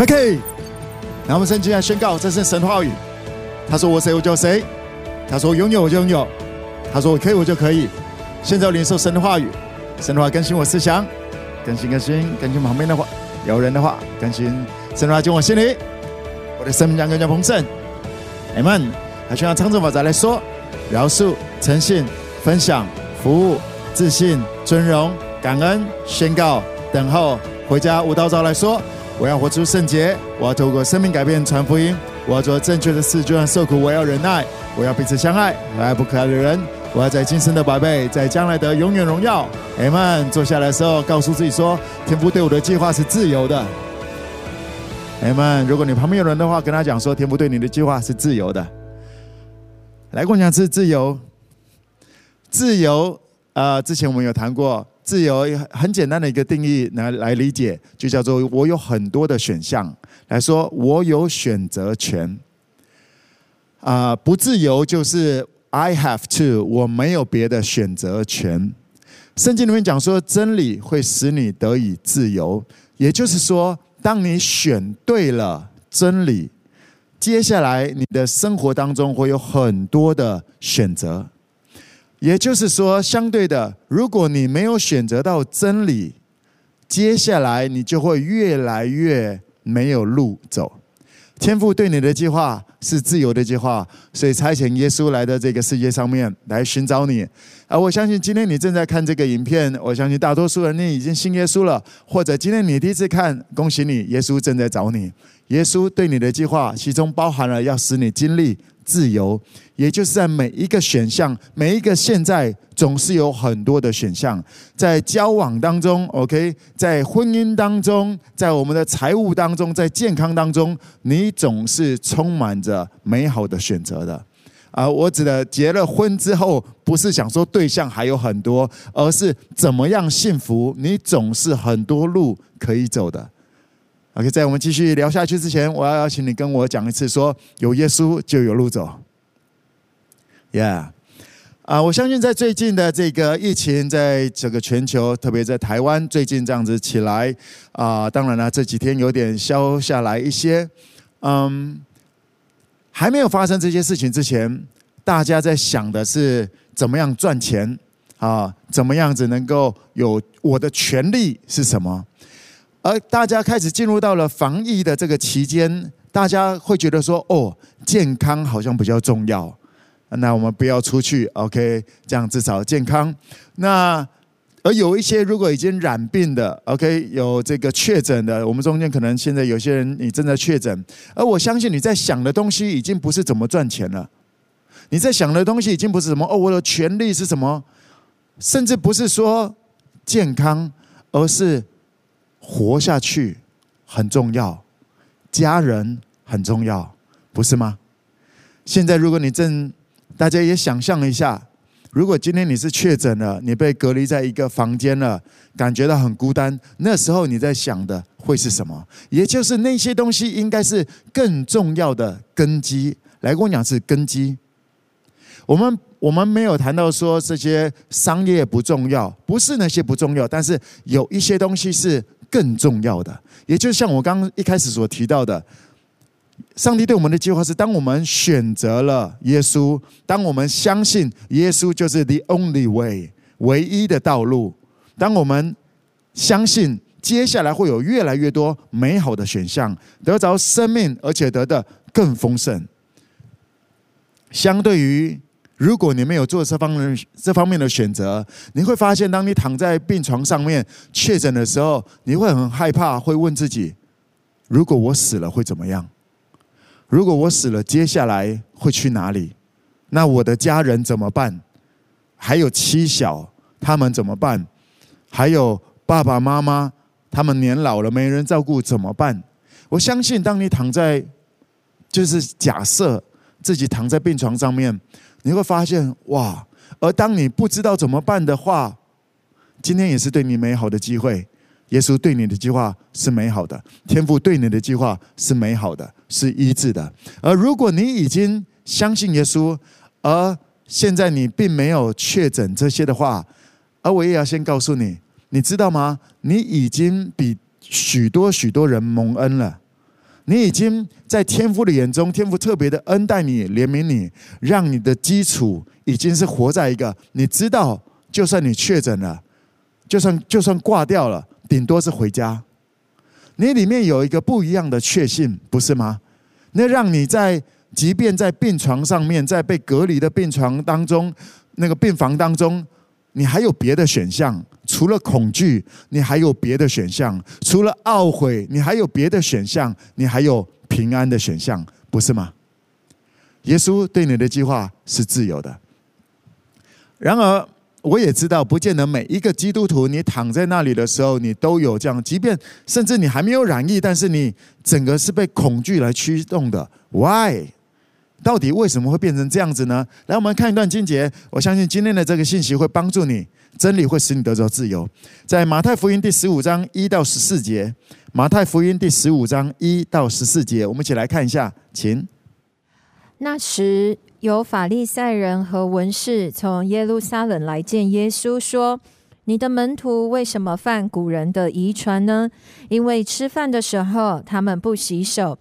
OK，那我们圣经来宣告，这是神话语。他说：“我谁，我就谁。”他说：“拥有，我就拥有。”他说：“我可以，我就可以。”现在我领受神的话语，神的话更新我思想，更新更新更新旁边的话，有人的话更新神的话进我心里，我的生命将更加丰盛。你们。还需要唱着法再来说：饶恕、诚信、分享、服务、自信、尊荣、感恩、宣告、等候、回家。舞蹈早来说：我要活出圣洁，我要透过生命改变传福音，我要做正确的事，就算受苦，我要忍耐，我要彼此相爱，我爱不可爱的人。我要在今生的宝贝，在将来的永远荣耀。Amen。坐下来的时候，告诉自己说：天父对我的计划是自由的。Amen。如果你旁边有人的话，跟他讲说：天父对你的计划是自由的。来，共享是自由。自由啊、之前我们有谈过，自由很简单的一个定义来来理解，就叫做我有很多的选项。来说，我有选择权。啊、不自由就是。I have to，我没有别的选择权。圣经里面讲说，真理会使你得以自由，也就是说，当你选对了真理，接下来你的生活当中会有很多的选择。也就是说，相对的，如果你没有选择到真理，接下来你就会越来越没有路走。天父对你的计划是自由的计划，所以差遣耶稣来到这个世界上面来寻找你。而我相信今天你正在看这个影片，我相信大多数人你已经信耶稣了，或者今天你第一次看，恭喜你，耶稣正在找你。耶稣对你的计划，其中包含了要使你经历自由，也就是在每一个选项，每一个现在总是有很多的选项，在交往当中，OK，在婚姻当中，在我们的财务当中，在健康当中，你总是充满着美好的选择的。啊，我指的结了婚之后，不是想说对象还有很多，而是怎么样幸福，你总是很多路可以走的。OK，在我们继续聊下去之前，我要邀请你跟我讲一次说，有耶稣就有路走。Yeah，啊，我相信在最近的这个疫情，在整个全球，特别在台湾，最近这样子起来啊，当然了，这几天有点消下来一些。嗯，还没有发生这些事情之前，大家在想的是怎么样赚钱啊，怎么样子能够有我的权利是什么？而大家开始进入到了防疫的这个期间，大家会觉得说：“哦，健康好像比较重要，那我们不要出去，OK？这样至少健康。那而有一些如果已经染病的，OK？有这个确诊的，我们中间可能现在有些人你正在确诊，而我相信你在想的东西已经不是怎么赚钱了，你在想的东西已经不是什么哦，我的权利是什么，甚至不是说健康，而是。活下去很重要，家人很重要，不是吗？现在如果你正，大家也想象一下，如果今天你是确诊了，你被隔离在一个房间了，感觉到很孤单，那时候你在想的会是什么？也就是那些东西应该是更重要的根基。来跟我讲是根基。我们我们没有谈到说这些商业不重要，不是那些不重要，但是有一些东西是。更重要的，也就像我刚刚一开始所提到的，上帝对我们的计划是：当我们选择了耶稣，当我们相信耶稣就是 the only way，唯一的道路，当我们相信接下来会有越来越多美好的选项，得着生命，而且得的更丰盛，相对于。如果你没有做这方面这方面的选择，你会发现，当你躺在病床上面确诊的时候，你会很害怕，会问自己：如果我死了会怎么样？如果我死了，接下来会去哪里？那我的家人怎么办？还有妻小他们怎么办？还有爸爸妈妈他们年老了没人照顾怎么办？我相信，当你躺在，就是假设自己躺在病床上面。你会发现哇，而当你不知道怎么办的话，今天也是对你美好的机会。耶稣对你的计划是美好的，天父对你的计划是美好的，是一致的。而如果你已经相信耶稣，而现在你并没有确诊这些的话，而我也要先告诉你，你知道吗？你已经比许多许多人蒙恩了。你已经在天父的眼中，天父特别的恩待你、怜悯你，让你的基础已经是活在一个你知道，就算你确诊了，就算就算挂掉了，顶多是回家。你里面有一个不一样的确信，不是吗？那让你在即便在病床上面，在被隔离的病床当中，那个病房当中。你还有别的选项？除了恐惧，你还有别的选项？除了懊悔，你还有别的选项？你还有平安的选项，不是吗？耶稣对你的计划是自由的。然而，我也知道，不见得每一个基督徒，你躺在那里的时候，你都有这样。即便甚至你还没有染疫，但是你整个是被恐惧来驱动的。Why？到底为什么会变成这样子呢？来，我们看一段经节。我相信今天的这个信息会帮助你，真理会使你得着自由。在马太福音第十五章一到十四节，马太福音第十五章一到十四节，我们一起来看一下，请。那时有法利赛人和文士从耶路撒冷来见耶稣，说：“你的门徒为什么犯古人的遗传呢？因为吃饭的时候，他们不洗手。”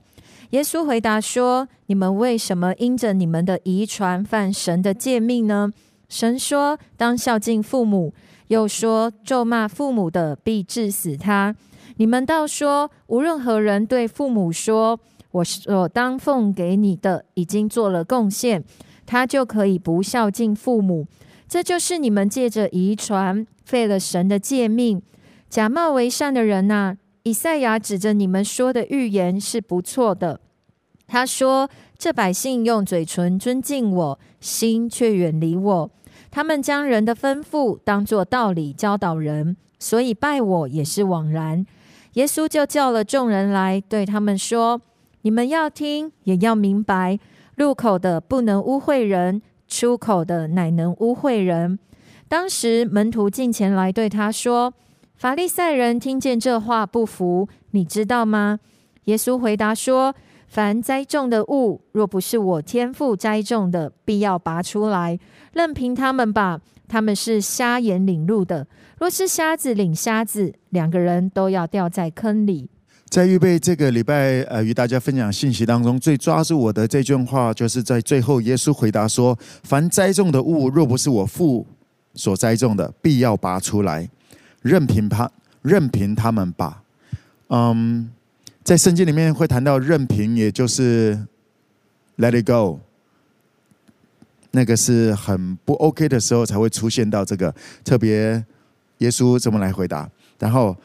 耶稣回答说：“你们为什么因着你们的遗传犯神的诫命呢？神说当孝敬父母，又说咒骂父母的必治死他。你们倒说无论何人对父母说我所当奉给你的已经做了贡献，他就可以不孝敬父母。这就是你们借着遗传废了神的诫命。假冒为善的人呐、！”以赛亚指着你们说的预言是不错的。他说：“这百姓用嘴唇尊敬我，心却远离我。他们将人的吩咐当作道理教导人，所以拜我也是枉然。”耶稣就叫了众人来，对他们说：“你们要听，也要明白。入口的不能污秽人，出口的乃能污秽人。”当时门徒进前来对他说。法利赛人听见这话不服，你知道吗？耶稣回答说：“凡栽种的物，若不是我天父栽种的，必要拔出来。任凭他们吧，他们是瞎眼领路的。若是瞎子领瞎子，两个人都要掉在坑里。”在预备这个礼拜呃与大家分享信息当中，最抓住我的这句话，就是在最后，耶稣回答说：“凡栽种的物，若不是我父所栽种的，必要拔出来。”任凭他，任凭他们吧。嗯，在圣经里面会谈到任凭，也就是 let it go。那个是很不 OK 的时候才会出现到这个。特别耶稣怎么来回答？然后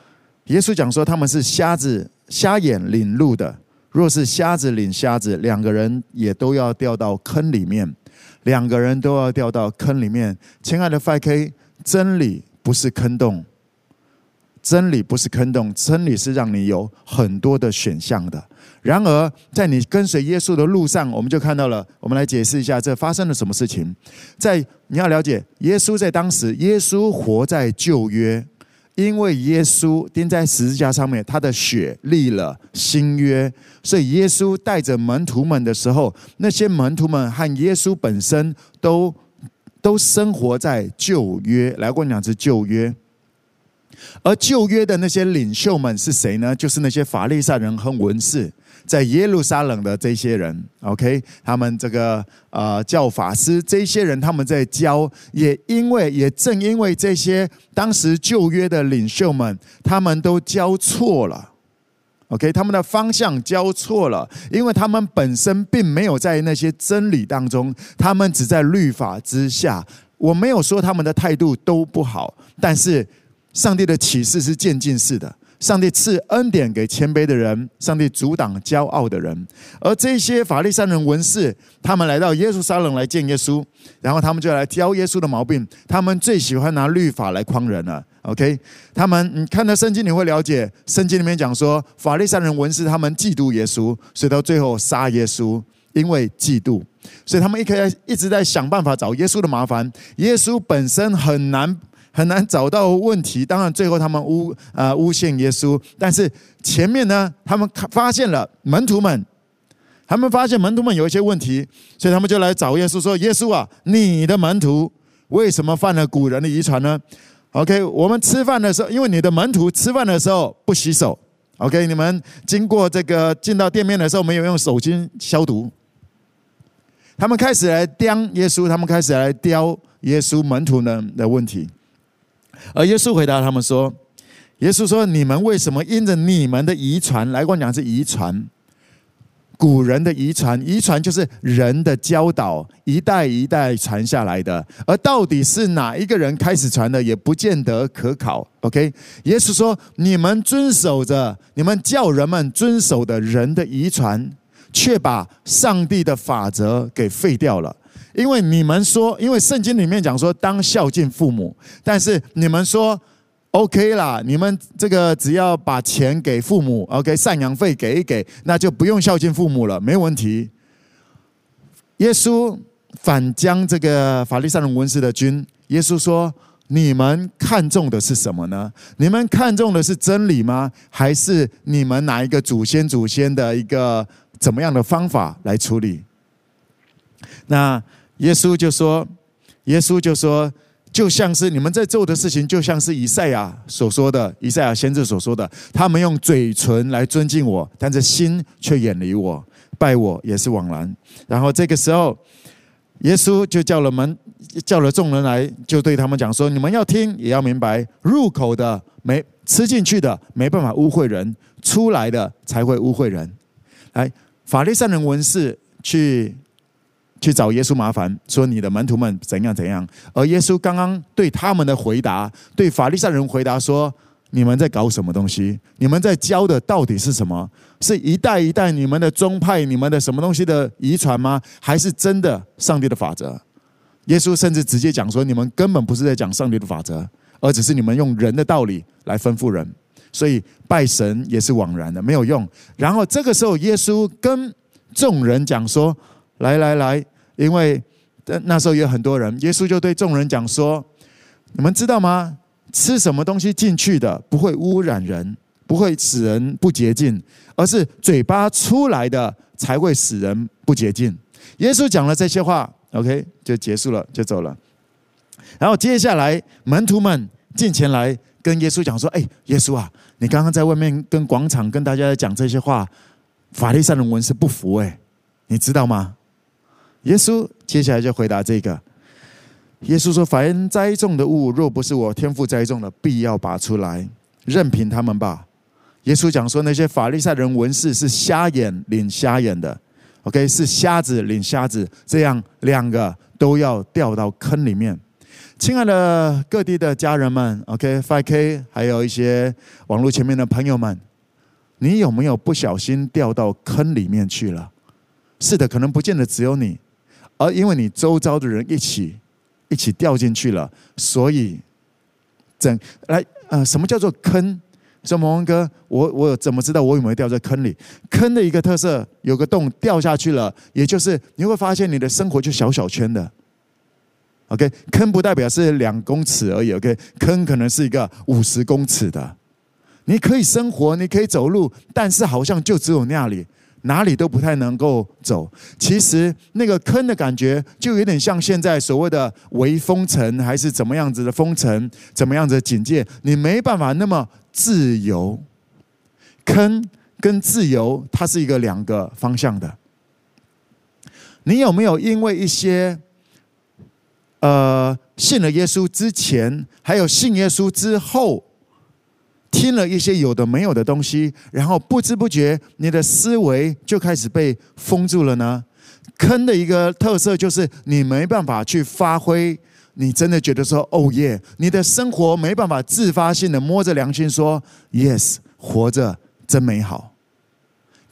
耶稣讲说他们是瞎子，瞎眼领路的。若是瞎子领瞎子，两个人也都要掉到坑里面。两个人都要掉到坑里面。亲爱的，FK，真理不是坑洞。真理不是坑洞，真理是让你有很多的选项的。然而，在你跟随耶稣的路上，我们就看到了。我们来解释一下，这发生了什么事情。在你要了解，耶稣在当时，耶稣活在旧约，因为耶稣钉在十字架上面，他的血立了新约，所以耶稣带着门徒们的时候，那些门徒们和耶稣本身都都生活在旧约。来，我跟你讲是旧约。而旧约的那些领袖们是谁呢？就是那些法利赛人和文士，在耶路撒冷的这些人。OK，他们这个呃教法师，这些人他们在教，也因为也正因为这些当时旧约的领袖们，他们都教错了。OK，他们的方向教错了，因为他们本身并没有在那些真理当中，他们只在律法之下。我没有说他们的态度都不好，但是。上帝的启示是渐进式的，上帝赐恩典给谦卑的人，上帝阻挡骄傲的人。而这些法利赛人文士，他们来到耶路撒冷来见耶稣，然后他们就来挑耶稣的毛病。他们最喜欢拿律法来诓人了。OK，他们你看到圣经，你会了解，圣经里面讲说，法利赛人文士他们嫉妒耶稣，所以到最后杀耶稣，因为嫉妒，所以他们一开一直在想办法找耶稣的麻烦。耶稣本身很难。很难找到问题，当然最后他们诬呃诬陷耶稣，但是前面呢，他们发现了门徒们，他们发现门徒们有一些问题，所以他们就来找耶稣说：“耶稣啊，你的门徒为什么犯了古人的遗传呢？”OK，我们吃饭的时候，因为你的门徒吃饭的时候不洗手 OK，你们经过这个进到店面的时候，没有用手巾消毒。他们开始来刁耶稣，他们开始来刁耶稣门徒呢的问题。而耶稣回答他们说：“耶稣说，你们为什么因着你们的遗传来跟我讲是遗传？古人的遗传，遗传就是人的教导，一代一代传下来的。而到底是哪一个人开始传的，也不见得可考。OK，耶稣说，你们遵守着，你们叫人们遵守的人的遗传。”却把上帝的法则给废掉了，因为你们说，因为圣经里面讲说当孝敬父母，但是你们说 OK 啦，你们这个只要把钱给父母，OK，赡养费给一给，那就不用孝敬父母了，没问题。耶稣反将这个法利赛人文士的军，耶稣说：你们看重的是什么呢？你们看重的是真理吗？还是你们拿一个祖先祖先的一个？怎么样的方法来处理？那耶稣就说：“耶稣就说，就像是你们在做的事情，就像是以赛亚所说的，以赛亚先知所说的，他们用嘴唇来尊敬我，但是心却远离我，拜我也是枉然。”然后这个时候，耶稣就叫了门，叫了众人来，就对他们讲说：“你们要听，也要明白，入口的没吃进去的，没办法污秽人；出来的才会污秽人。”来。法利赛人文士去去找耶稣麻烦，说你的门徒们怎样怎样。而耶稣刚刚对他们的回答，对法利赛人回答说：“你们在搞什么东西？你们在教的到底是什么？是一代一代你们的宗派、你们的什么东西的遗传吗？还是真的上帝的法则？”耶稣甚至直接讲说：“你们根本不是在讲上帝的法则，而只是你们用人的道理来吩咐人。”所以拜神也是枉然的，没有用。然后这个时候，耶稣跟众人讲说：“来来来，因为那时候有很多人，耶稣就对众人讲说：你们知道吗？吃什么东西进去的不会污染人，不会使人不洁净，而是嘴巴出来的才会使人不洁净。”耶稣讲了这些话，OK，就结束了，就走了。然后接下来，门徒们进前来跟耶稣讲说：“哎，耶稣啊！”你刚刚在外面跟广场跟大家讲这些话，法利赛人文是不服哎，你知道吗？耶稣接下来就回答这个。耶稣说：“凡栽种的物，若不是我天父栽种的，必要拔出来，任凭他们吧。”耶稣讲说，那些法利赛人文士是瞎眼领瞎眼的，OK，是瞎子领瞎子，这样两个都要掉到坑里面。亲爱的各地的家人们，OK，5K，还有一些网络前面的朋友们，你有没有不小心掉到坑里面去了？是的，可能不见得只有你，而因为你周遭的人一起一起掉进去了，所以整来呃，什么叫做坑？说蒙恩哥，我我怎么知道我有没有掉在坑里？坑的一个特色，有个洞掉下去了，也就是你会发现你的生活就小小圈的。OK，坑不代表是两公尺而已。OK，坑可能是一个五十公尺的。你可以生活，你可以走路，但是好像就只有那里，哪里都不太能够走。其实那个坑的感觉，就有点像现在所谓的微封城，还是怎么样子的封城，怎么样子的警戒，你没办法那么自由。坑跟自由，它是一个两个方向的。你有没有因为一些？呃，信了耶稣之前，还有信耶稣之后，听了一些有的没有的东西，然后不知不觉，你的思维就开始被封住了呢。坑的一个特色就是你没办法去发挥，你真的觉得说，哦耶，你的生活没办法自发性的摸着良心说，yes，活着真美好。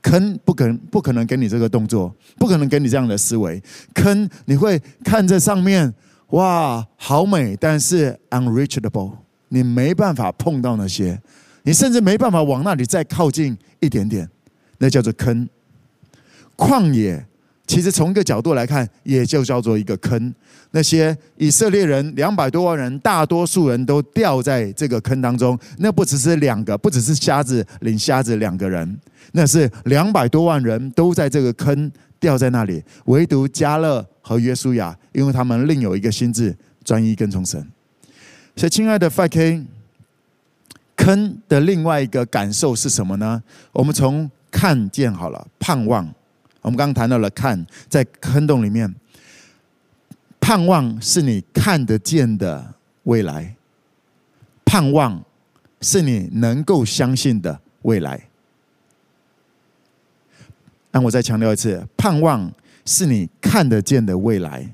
坑不可能不可能给你这个动作，不可能给你这样的思维。坑你会看着上面。哇，好美，但是 unreachable，你没办法碰到那些，你甚至没办法往那里再靠近一点点，那叫做坑。旷野其实从一个角度来看，也就叫做一个坑。那些以色列人两百多万人，大多数人都掉在这个坑当中。那不只是两个，不只是瞎子领瞎子两个人，那是两百多万人都在这个坑掉在那里，唯独加勒。和约书亚，因为他们另有一个心智，专一跟从神。所以，亲爱的 5K，坑的另外一个感受是什么呢？我们从看见好了，盼望。我们刚刚谈到了看，在坑洞里面，盼望是你看得见的未来，盼望是你能够相信的未来。那我再强调一次，盼望是你看得见的未来，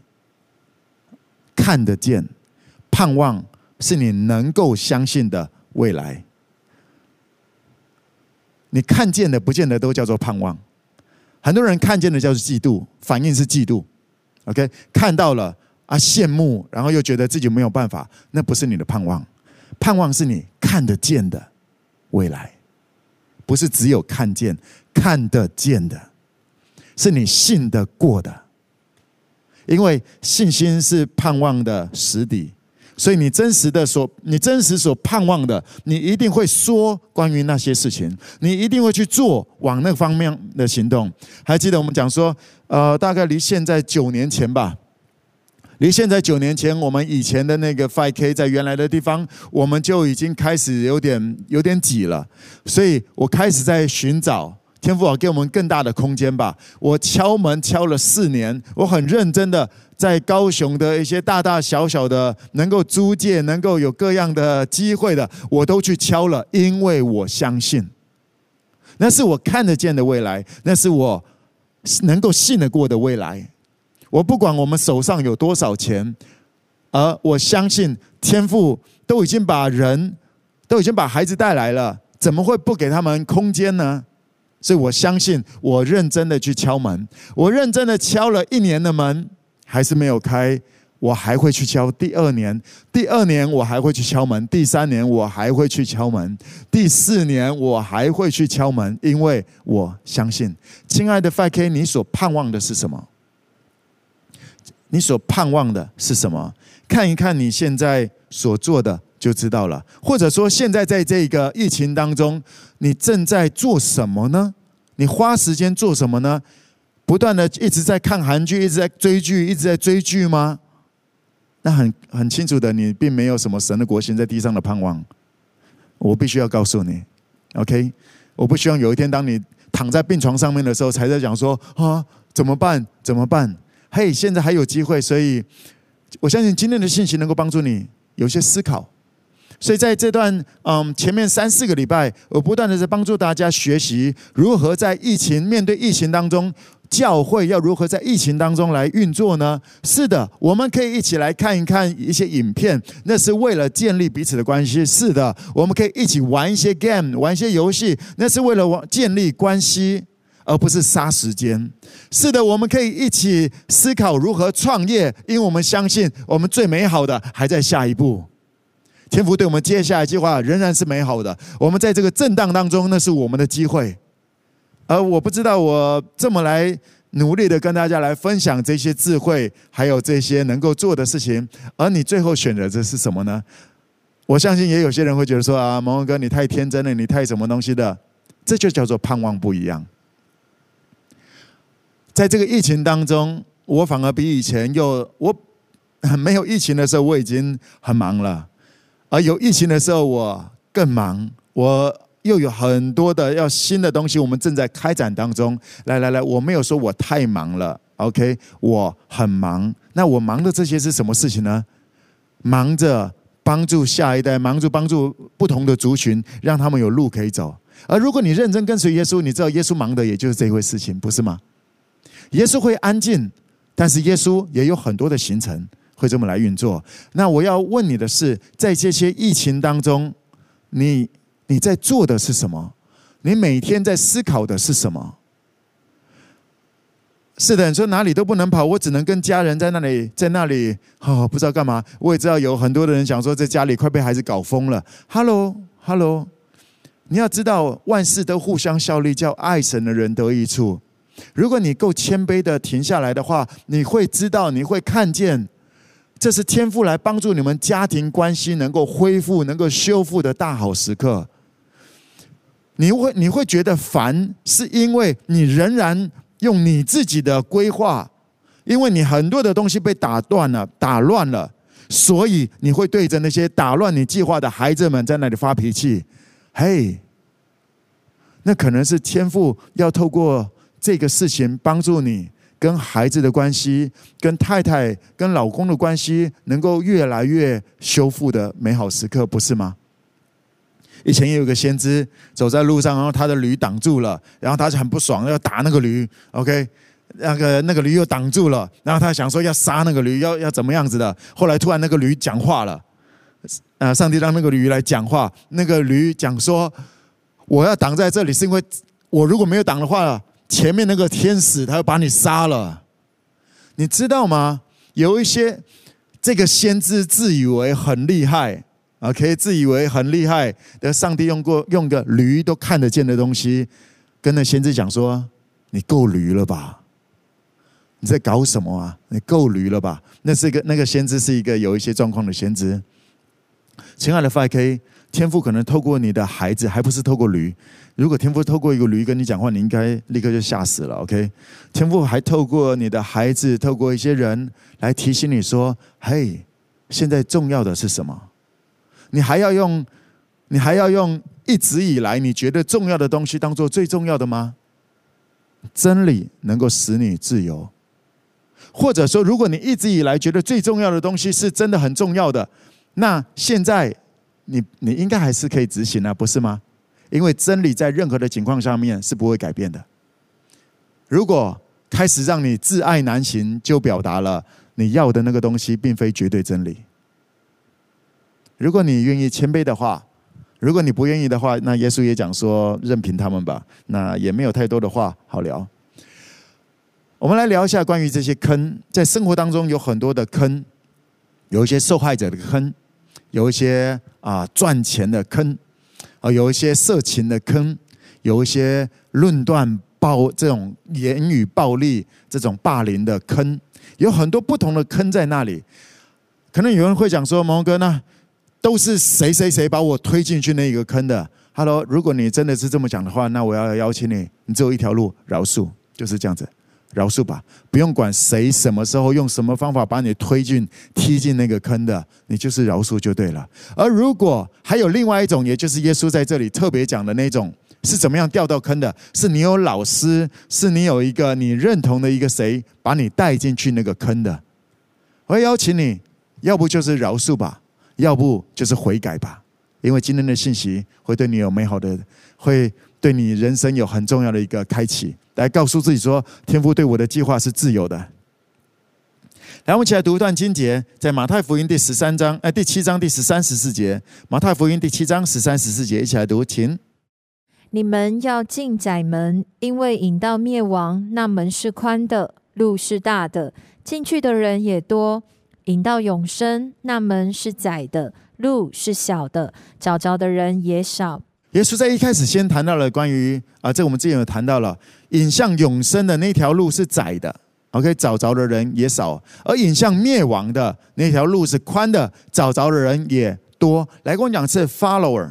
看得见，盼望是你能够相信的未来。你看见的不见得都叫做盼望，很多人看见的叫做嫉妒，反应是嫉妒。OK，看到了啊，羡慕，然后又觉得自己没有办法，那不是你的盼望，盼望是你看得见的未来。不是只有看见，看得见的，是你信得过的。因为信心是盼望的实底，所以你真实的所，你真实所盼望的，你一定会说关于那些事情，你一定会去做往那方面的行动。还记得我们讲说，呃，大概离现在九年前吧。离现在九年前，我们以前的那个 5K 在原来的地方，我们就已经开始有点有点挤了，所以我开始在寻找天父啊，给我们更大的空间吧。我敲门敲了四年，我很认真的在高雄的一些大大小小的能够租借、能够有各样的机会的，我都去敲了，因为我相信，那是我看得见的未来，那是我能够信得过的未来。我不管我们手上有多少钱，而我相信天父都已经把人，都已经把孩子带来了，怎么会不给他们空间呢？所以我相信，我认真的去敲门，我认真的敲了一年的门，还是没有开，我还会去敲第二年，第二年我还会去敲门，第三年我还会去敲门，第四年我还会去敲门，因为我相信，亲爱的 5K，你所盼望的是什么？你所盼望的是什么？看一看你现在所做的就知道了。或者说，现在在这个疫情当中，你正在做什么呢？你花时间做什么呢？不断的一直在看韩剧，一直在追剧，一直在追剧吗？那很很清楚的，你并没有什么神的国行在地上的盼望。我必须要告诉你，OK？我不希望有一天当你躺在病床上面的时候，才在讲说啊，怎么办？怎么办？嘿，现在还有机会，所以我相信今天的信息能够帮助你有些思考。所以在这段嗯前面三四个礼拜，我不断的在帮助大家学习如何在疫情面对疫情当中，教会要如何在疫情当中来运作呢？是的，我们可以一起来看一看一些影片，那是为了建立彼此的关系。是的，我们可以一起玩一些 game，玩一些游戏，那是为了建立关系。而不是杀时间。是的，我们可以一起思考如何创业，因为我们相信我们最美好的还在下一步。天父对我们接下来计划仍然是美好的。我们在这个震荡当中，那是我们的机会。而我不知道，我这么来努力的跟大家来分享这些智慧，还有这些能够做的事情，而你最后选择的是什么呢？我相信也有些人会觉得说啊，蒙恩哥，你太天真了，你太什么东西的？这就叫做盼望不一样。在这个疫情当中，我反而比以前又我没有疫情的时候我已经很忙了，而有疫情的时候我更忙，我又有很多的要新的东西，我们正在开展当中。来来来，我没有说我太忙了，OK，我很忙。那我忙的这些是什么事情呢？忙着帮助下一代，忙着帮助不同的族群，让他们有路可以走。而如果你认真跟随耶稣，你知道耶稣忙的也就是这一回事情，不是吗？耶稣会安静，但是耶稣也有很多的行程会这么来运作。那我要问你的是，在这些疫情当中，你你在做的是什么？你每天在思考的是什么？是的，你说哪里都不能跑，我只能跟家人在那里，在那里，哦，不知道干嘛。我也知道有很多的人想说，在家里快被孩子搞疯了。Hello，Hello，你要知道，万事都互相效力，叫爱神的人得益处。如果你够谦卑的停下来的话，你会知道，你会看见，这是天父来帮助你们家庭关系能够恢复、能够修复的大好时刻。你会你会觉得烦，是因为你仍然用你自己的规划，因为你很多的东西被打断了、打乱了，所以你会对着那些打乱你计划的孩子们在那里发脾气。嘿，那可能是天父要透过这个事情帮助你跟孩子的关系、跟太太、跟老公的关系能够越来越修复的美好时刻，不是吗？以前也有个先知走在路上，然后他的驴挡住了，然后他就很不爽，要打那个驴。OK，那个那个驴又挡住了，然后他想说要杀那个驴，要要怎么样子的？后来突然那个驴讲话了，啊，上帝让那个驴来讲话。那个驴讲说：“我要挡在这里，是因为我如果没有挡的话，前面那个天使他要把你杀了。”你知道吗？有一些这个先知自以为很厉害。啊，可以自以为很厉害的，上帝用过用个驴都看得见的东西，跟那先知讲说：“你够驴了吧？你在搞什么啊？你够驴了吧？”那是一个那个先知是一个有一些状况的先知。亲爱的 5K，天赋可能透过你的孩子，还不是透过驴。如果天赋透过一个驴跟你讲话，你应该立刻就吓死了。OK，天赋还透过你的孩子，透过一些人来提醒你说：“嘿，现在重要的是什么？”你还要用，你还要用一直以来你觉得重要的东西当做最重要的吗？真理能够使你自由，或者说，如果你一直以来觉得最重要的东西是真的很重要的，那现在你你应该还是可以执行啊，不是吗？因为真理在任何的情况下面是不会改变的。如果开始让你自爱难行，就表达了你要的那个东西并非绝对真理。如果你愿意谦卑的话，如果你不愿意的话，那耶稣也讲说任凭他们吧。那也没有太多的话好聊。我们来聊一下关于这些坑，在生活当中有很多的坑，有一些受害者的坑，有一些啊赚钱的坑，啊有一些色情的坑，有一些论断暴这种言语暴力这种霸凌的坑，有很多不同的坑在那里。可能有人会讲说，毛哥呢？都是谁谁谁把我推进去那一个坑的？Hello，如果你真的是这么讲的话，那我要邀请你，你只有一条路，饶恕，就是这样子，饶恕吧，不用管谁什么时候用什么方法把你推进、踢进那个坑的，你就是饶恕就对了。而如果还有另外一种，也就是耶稣在这里特别讲的那种，是怎么样掉到坑的？是你有老师，是你有一个你认同的一个谁把你带进去那个坑的？我要邀请你，要不就是饶恕吧。要不就是悔改吧，因为今天的信息会对你有美好的，会对你人生有很重要的一个开启。来告诉自己说，天父对我的计划是自由的。来，我们一起来读一段经节，在马太福音第十三章，哎，第七章第十三十四节。马太福音第七章十三十四节，一起来读，请。你们要进窄门，因为引到灭亡，那门是宽的，路是大的，进去的人也多。引到永生，那门是窄的，路是小的，找着的人也少。耶稣在一开始先谈到了关于啊，这我们之前有谈到了，引向永生的那条路是窄的，OK，找着的人也少；而引向灭亡的那条路是宽的，找着的人也多。来跟我讲是 follower，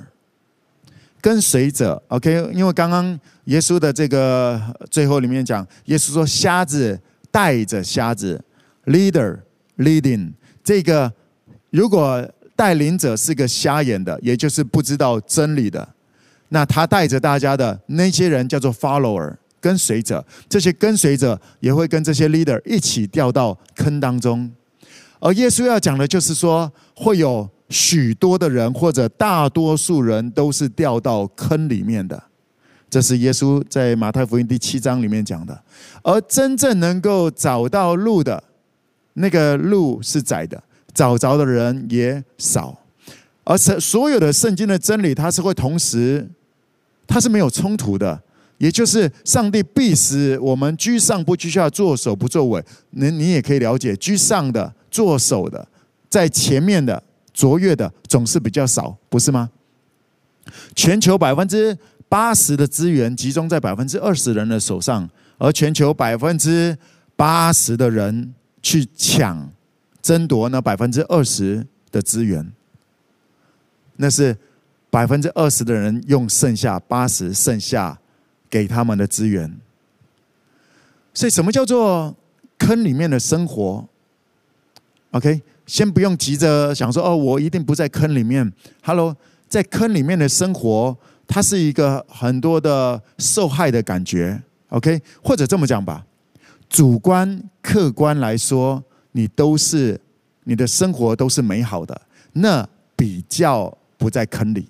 跟随者，OK，因为刚刚耶稣的这个最后里面讲，耶稣说瞎子带着瞎子，leader。Leading 这个，如果带领者是个瞎眼的，也就是不知道真理的，那他带着大家的那些人叫做 follower 跟随者，这些跟随者也会跟这些 leader 一起掉到坑当中。而耶稣要讲的就是说，会有许多的人或者大多数人都是掉到坑里面的，这是耶稣在马太福音第七章里面讲的。而真正能够找到路的。那个路是窄的，找着的人也少，而是所有的圣经的真理，它是会同时，它是没有冲突的。也就是上帝必使我们居上不居下，作首不作尾。你你也可以了解，居上的、作首的，在前面的、卓越的，总是比较少，不是吗？全球百分之八十的资源集中在百分之二十人的手上，而全球百分之八十的人。去抢、争夺那百分之二十的资源，那是百分之二十的人用剩下八十剩下给他们的资源。所以，什么叫做坑里面的生活？OK，先不用急着想说哦，我一定不在坑里面。Hello，在坑里面的生活，它是一个很多的受害的感觉。OK，或者这么讲吧，主观客观来说，你都是你的生活都是美好的，那比较不在坑里。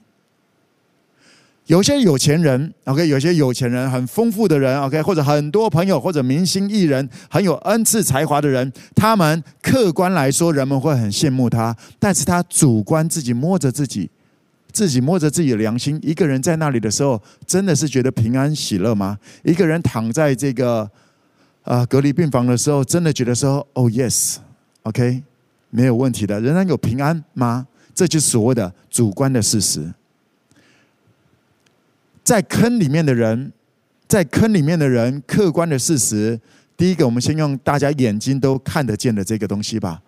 有些有钱人，OK，有些有钱人很丰富的人，OK，或者很多朋友或者明星艺人很有恩赐才华的人，他们客观来说，人们会很羡慕他，但是他主观自己摸着自己。自己摸着自己的良心，一个人在那里的时候，真的是觉得平安喜乐吗？一个人躺在这个啊、隔离病房的时候，真的觉得说：“哦，yes，OK，没有问题的，仍然有平安吗？”这就是所谓的主观的事实。在坑里面的人，在坑里面的人，客观的事实，第一个，我们先用大家眼睛都看得见的这个东西吧。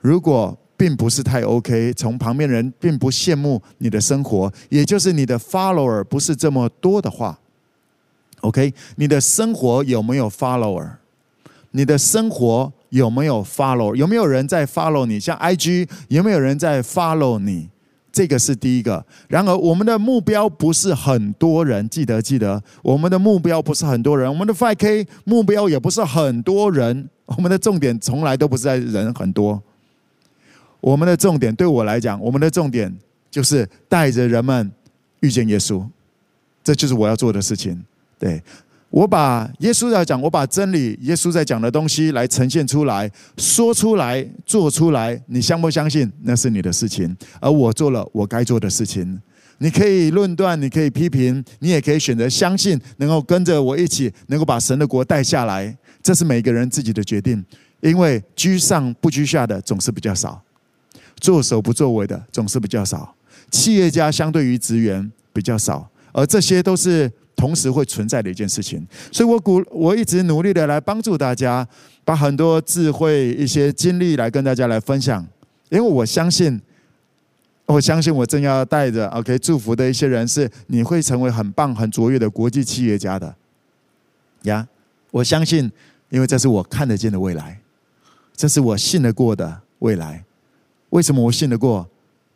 如果并不是太 OK，从旁边人并不羡慕你的生活，也就是你的 follower 不是这么多的话，OK，你的生活有没有 follower？你的生活有没有 follow？有没有人在 follow 你？像 IG 有没有人在 follow 你？这个是第一个。然而，我们的目标不是很多人，记得记得，我们的目标不是很多人，我们的 5K 目标也不是很多人，我们的重点从来都不是在人很多。我们的重点，对我来讲，我们的重点就是带着人们遇见耶稣，这就是我要做的事情。对，我把耶稣在讲，我把真理，耶稣在讲的东西来呈现出来，说出来，做出来，你相不相信那是你的事情，而我做了我该做的事情。你可以论断，你可以批评，你也可以选择相信，能够跟着我一起，能够把神的国带下来，这是每个人自己的决定。因为居上不居下的总是比较少。做首不作尾的总是比较少，企业家相对于职员比较少，而这些都是同时会存在的一件事情。所以我鼓，我一直努力的来帮助大家，把很多智慧、一些经历来跟大家来分享，因为我相信，我相信我正要带着 OK 祝福的一些人，是你会成为很棒、很卓越的国际企业家的呀。我相信，因为这是我看得见的未来，这是我信得过的未来。为什么我信得过？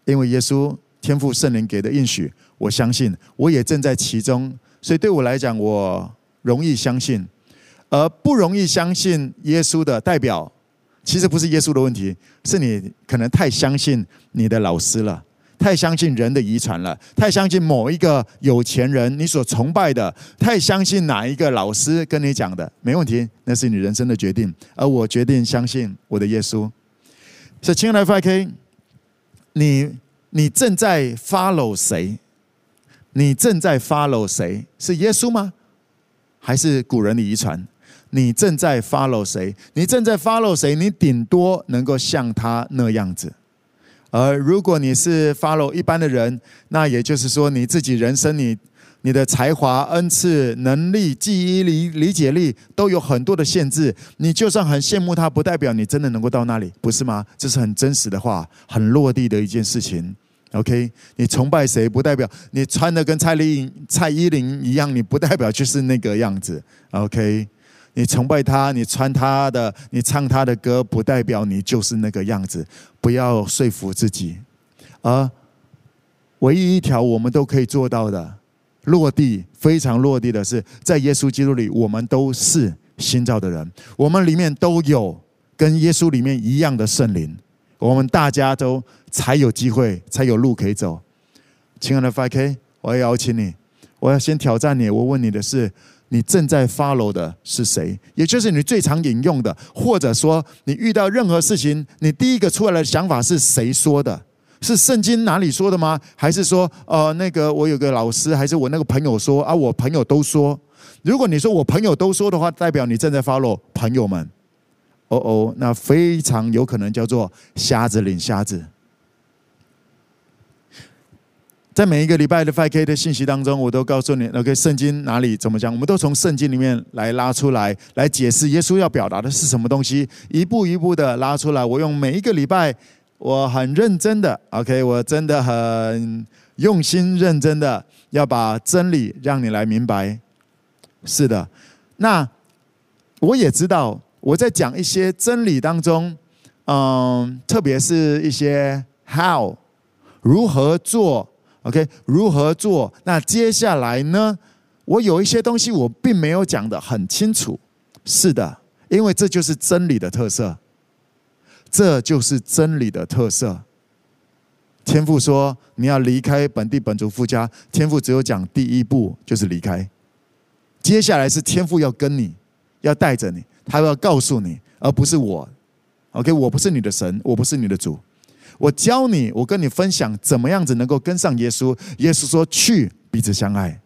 因为耶稣天父圣灵给的应许，我相信，我也正在其中，所以对我来讲，我容易相信。而不容易相信耶稣的代表，其实不是耶稣的问题，是你可能太相信你的老师了，太相信人的遗传了，太相信某一个有钱人你所崇拜的，太相信哪一个老师跟你讲的，没问题，那是你人生的决定。而我决定相信我的耶稣。所以，亲爱的 5K，你你正在 follow 谁？你正在 follow 谁？是耶稣吗？还是古人的遗传？你正在 follow 谁？你正在 follow 谁？你顶多能够像他那样子。而如果你是 follow 一般的人，那也就是说，你自己人生你。你的才华、恩赐、能力、记忆力、理解力都有很多的限制。你就算很羡慕他，不代表你真的能够到那里，不是吗？这是很真实的话，很落地的一件事情。OK，你崇拜谁，不代表你穿的跟蔡丽蔡依林一样，你不代表就是那个样子。OK，你崇拜他，你穿他的，你唱他的歌，不代表你就是那个样子。不要说服自己。而唯一一条我们都可以做到的。落地非常落地的是，在耶稣基督里，我们都是新造的人，我们里面都有跟耶稣里面一样的圣灵，我们大家都才有机会，才有路可以走。亲爱的 5K，我要邀请你，我要先挑战你，我问你的是，你正在 follow 的是谁？也就是你最常引用的，或者说你遇到任何事情，你第一个出来的想法是谁说的？是圣经哪里说的吗？还是说，呃，那个我有个老师，还是我那个朋友说啊？我朋友都说。如果你说我朋友都说的话，代表你正在 follow 朋友们。哦哦，那非常有可能叫做瞎子领瞎子。在每一个礼拜的 5K 的信息当中，我都告诉你，OK，圣经哪里怎么讲？我们都从圣经里面来拉出来，来解释耶稣要表达的是什么东西，一步一步的拉出来。我用每一个礼拜。我很认真的，OK，我真的很用心认真的要把真理让你来明白。是的，那我也知道我在讲一些真理当中，嗯，特别是一些 how 如何做，OK，如何做？那接下来呢？我有一些东西我并没有讲的很清楚。是的，因为这就是真理的特色，这就是真理的特色。天父说：“你要离开本地本族父家。”天父只有讲第一步就是离开，接下来是天父要跟你，要带着你，他要告诉你，而不是我。OK，我不是你的神，我不是你的主。我教你，我跟你分享怎么样子能够跟上耶稣。耶稣说：“去，彼此相爱。”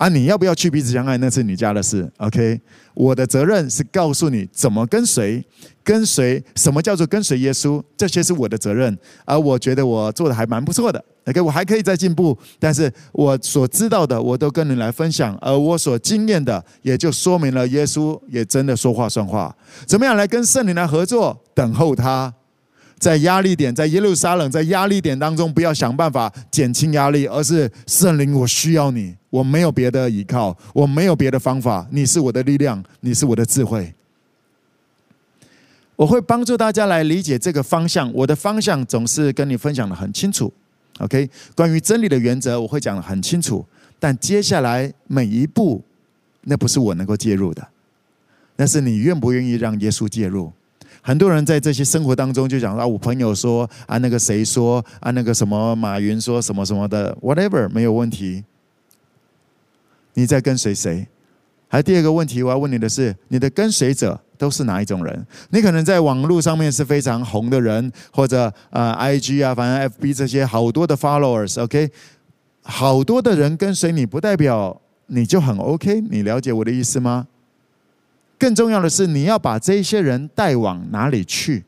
啊，你要不要去彼此相爱？那是你家的事。OK，我的责任是告诉你怎么跟随，跟随什么叫做跟随耶稣，这些是我的责任。而我觉得我做的还蛮不错的。OK，我还可以再进步，但是我所知道的，我都跟你来分享。而我所经验的，也就说明了耶稣也真的说话算话。怎么样来跟圣灵来合作？等候他。在压力点，在耶路撒冷，在压力点当中，不要想办法减轻压力，而是圣灵，我需要你，我没有别的依靠，我没有别的方法，你是我的力量，你是我的智慧。我会帮助大家来理解这个方向，我的方向总是跟你分享得很清楚。OK，关于真理的原则，我会讲得很清楚，但接下来每一步，那不是我能够介入的，那是你愿不愿意让耶稣介入。很多人在这些生活当中就讲啊，我朋友说啊，那个谁说啊，那个什么马云说什么什么的，whatever 没有问题。你在跟随谁？还第二个问题，我要问你的是，你的跟随者都是哪一种人？你可能在网络上面是非常红的人，或者呃，IG 啊，反正 FB 这些好多的 followers，OK，好多的人跟随你，不代表你就很 OK。你了解我的意思吗？更重要的是，你要把这些人带往哪里去？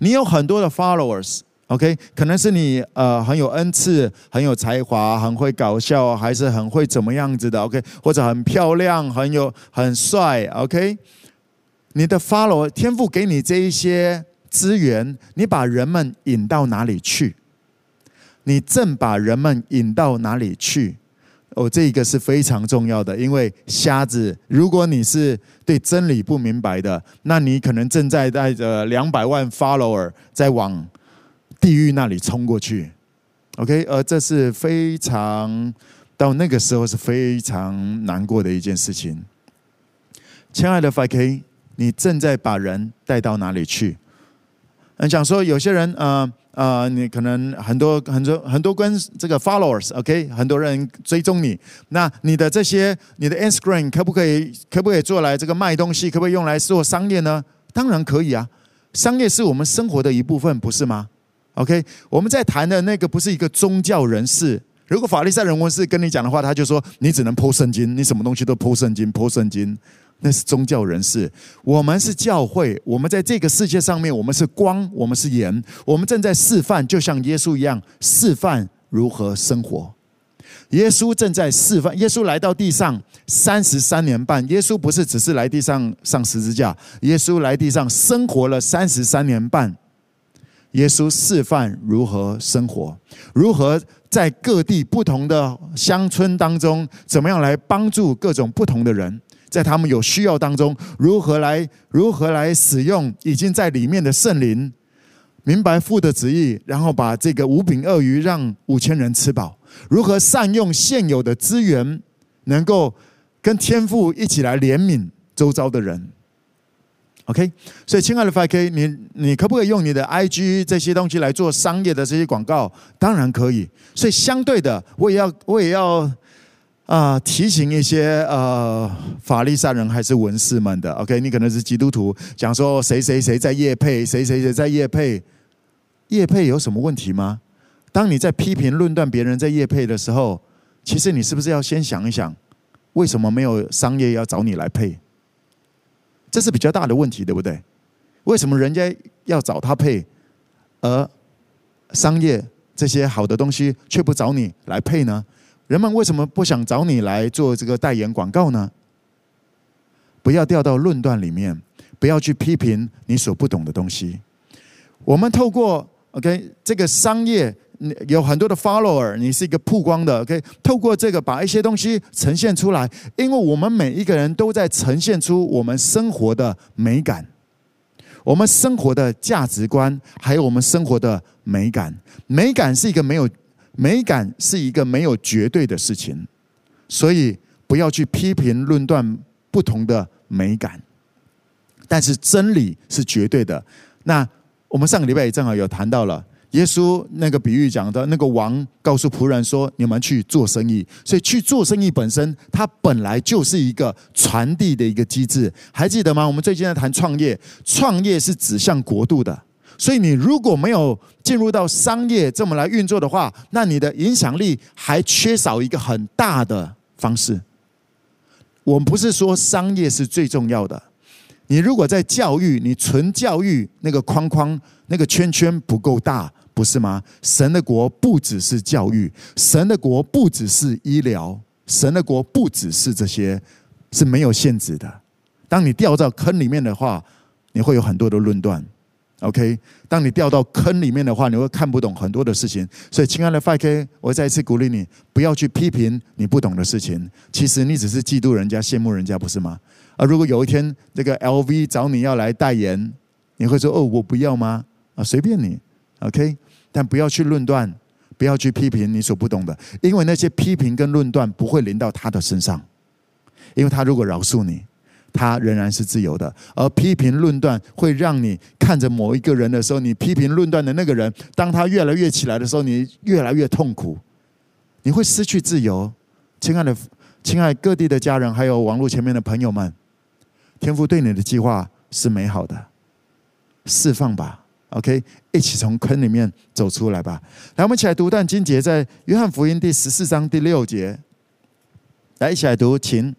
你有很多的 followers，OK，可能是你呃很有恩赐、很有才华、很会搞笑，还是很会怎么样子的，OK，或者很漂亮、很有很帅，OK。你的 follow 天赋给你这一些资源，你把人们引到哪里去？你正把人们引到哪里去？哦，这个是非常重要的，因为瞎子，如果你是对真理不明白的，那你可能正在带着两百万 follower 在往地狱那里冲过去。OK，而这是非常到那个时候是非常难过的一件事情。亲爱的 FK，你正在把人带到哪里去？很想说，有些人，呃。呃，你可能很多很多很多跟这个 followers，OK，、很多人追踪你。那你的这些，你的 Instagram 可不可以可不可以做来这个卖东西？可不可以用来做商业呢？当然可以啊，商业是我们生活的一部分，不是吗？OK，我们在谈的那个不是一个宗教人士。如果法利赛人文士跟你讲的话，他就说你只能 po 圣经，你什么东西都 po 圣经，po 圣经。那是宗教人士，我们是教会，我们在这个世界上面，我们是光，我们是盐，我们正在示范，就像耶稣一样示范如何生活。耶稣正在示范，耶稣来到地上三十三年半，耶稣不是只是来地上上十字架，耶稣来地上生活了三十三年半。耶稣示范如何生活，如何在各地不同的乡村当中，怎么样来帮助各种不同的人。在他们有需要当中，如何来如何来使用已经在里面的圣灵，明白父的旨意，然后把这个五饼二鱼让五千人吃饱，如何善用现有的资源，能够跟天父一起来怜悯周遭的人。OK，所以亲爱的 5K，你你可不可以用你的 IG 这些东西来做商业的这些广告？当然可以。所以相对的，我也要我也要。啊，提醒一些呃法利赛人还是文士们的，OK？你可能是基督徒，讲说谁谁谁在业配，谁谁谁在业配，业配有什么问题吗？当你在批评论断别人在业配的时候，其实你是不是要先想一想，为什么没有商业要找你来配？这是比较大的问题，对不对？为什么人家要找他配，而商业这些好的东西却不找你来配呢？人们为什么不想找你来做这个代言广告呢？不要掉到论断里面，不要去批评你所不懂的东西。我们透过 OK 这个商业，有很多的 follower，你是一个曝光的 OK，透过这个把一些东西呈现出来，因为我们每一个人都在呈现出我们生活的美感。我们生活的价值观，还有我们生活的美感。美感是一个没有美感是一个没有绝对的事情，所以不要去批评论断不同的美感。但是真理是绝对的。那我们上个礼拜也正好有谈到了。耶稣那个比喻讲的，那个王告诉仆人说：“你们去做生意。”所以去做生意本身，它本来就是一个传递的一个机制。还记得吗？我们最近在谈创业，创业是指向国度的。所以你如果没有进入到商业这么来运作的话，那你的影响力还缺少一个很大的方式。我们不是说商业是最重要的。你如果在教育，你纯教育那个框框、那个圈圈不够大。不是吗？神的国不只是教育，神的国不只是医疗，神的国不只是这些，是没有限制的。当你掉到坑里面的话，你会有很多的论断。OK，当你掉到坑里面的话，你会看不懂很多的事情。所以，亲爱的 5K，我再一次鼓励你，不要去批评你不懂的事情。其实你只是嫉妒人家、羡慕人家，不是吗？啊如果有一天这个 LV 找你要来代言，你会说：“哦，我不要吗？”啊，随便你。OK，但不要去论断，不要去批评你所不懂的，因为那些批评跟论断不会临到他的身上，因为他如果饶恕你，他仍然是自由的。而批评论断会让你看着某一个人的时候，你批评论断的那个人，当他越来越起来的时候，你越来越痛苦，你会失去自由。亲爱的、亲爱各地的家人，还有网络前面的朋友们，天父对你的计划是美好的，释放吧。OK，一起从坑里面走出来吧。来，我们一起来读段经节，在约翰福音第十四章第六节。来，一起来读，请。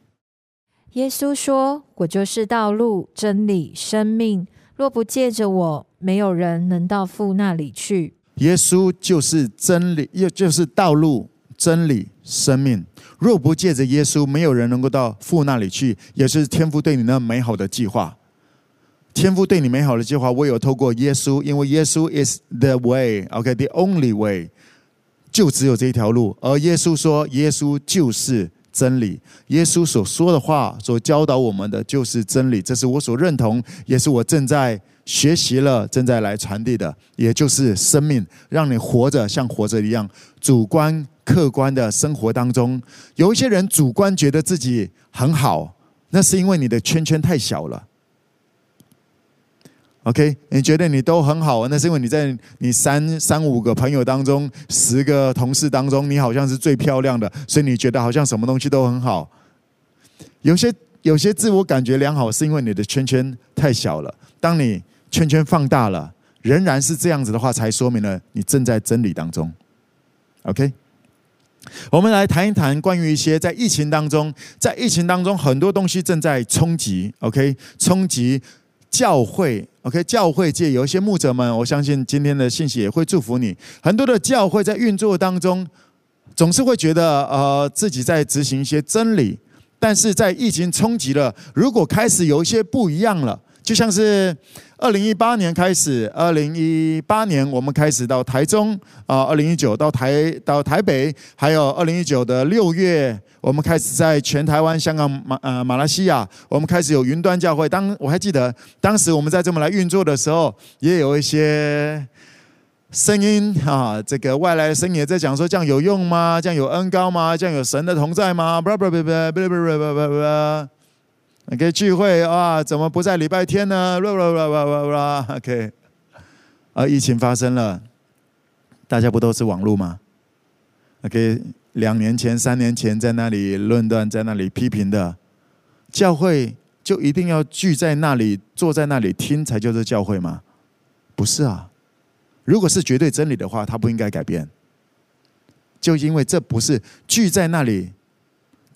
耶稣说：“我就是道路、真理、生命。若不借着我，没有人能到父那里去。”耶稣就是真理，又就是道路、真理、生命。若不借着耶稣，没有人能够到父那里去，也是天父对你那美好的计划。天父对你美好的计划，唯有透过耶稣，因为耶稣 is the way，OK，the only way，就只有这一条路。而耶稣说，耶稣就是真理。耶稣所说的话，所教导我们的就是真理。这是我所认同，也是我正在学习了，正在来传递的，也就是生命，让你活着像活着一样。主观、客观的生活当中，有一些人主观觉得自己很好，那是因为你的圈圈太小了。OK，你觉得你都很好，那是因为你在你三三五个朋友当中，十个同事当中，你好像是最漂亮的，所以你觉得好像什么东西都很好。有些有些自我感觉良好，是因为你的圈圈太小了。当你圈圈放大了，仍然是这样子的话，才说明了你正在真理当中。OK，我们来谈一谈关于一些在疫情当中，在疫情当中很多东西正在冲击。OK，冲击。教会，OK，教会界有一些牧者们，我相信今天的信息也会祝福你。很多的教会在运作当中，总是会觉得呃自己在执行一些真理，但是在疫情冲击了，如果开始有一些不一样了，就像是二零一八年开始，二零一八年我们开始到台中啊，二零一九到台到台北，还有二零一九的六月。我们开始在全台湾、香港、马呃马来西亚，我们开始有云端教会。当我还记得当时我们在这么来运作的时候，也有一些声音啊，这个外来的声音也在讲说：这样有用吗？这样有恩膏吗？这样有神的同在吗？不不不不不不不不不，OK 聚会啊，怎么不在礼拜天呢？啦啦啦啦啦啦 OK，啊，疫情发生了，大家不都是网络吗？OK。两年前、三年前，在那里论断，在那里批评的教会，就一定要聚在那里，坐在那里听，才叫做教会吗？不是啊！如果是绝对真理的话，它不应该改变。就因为这不是聚在那里，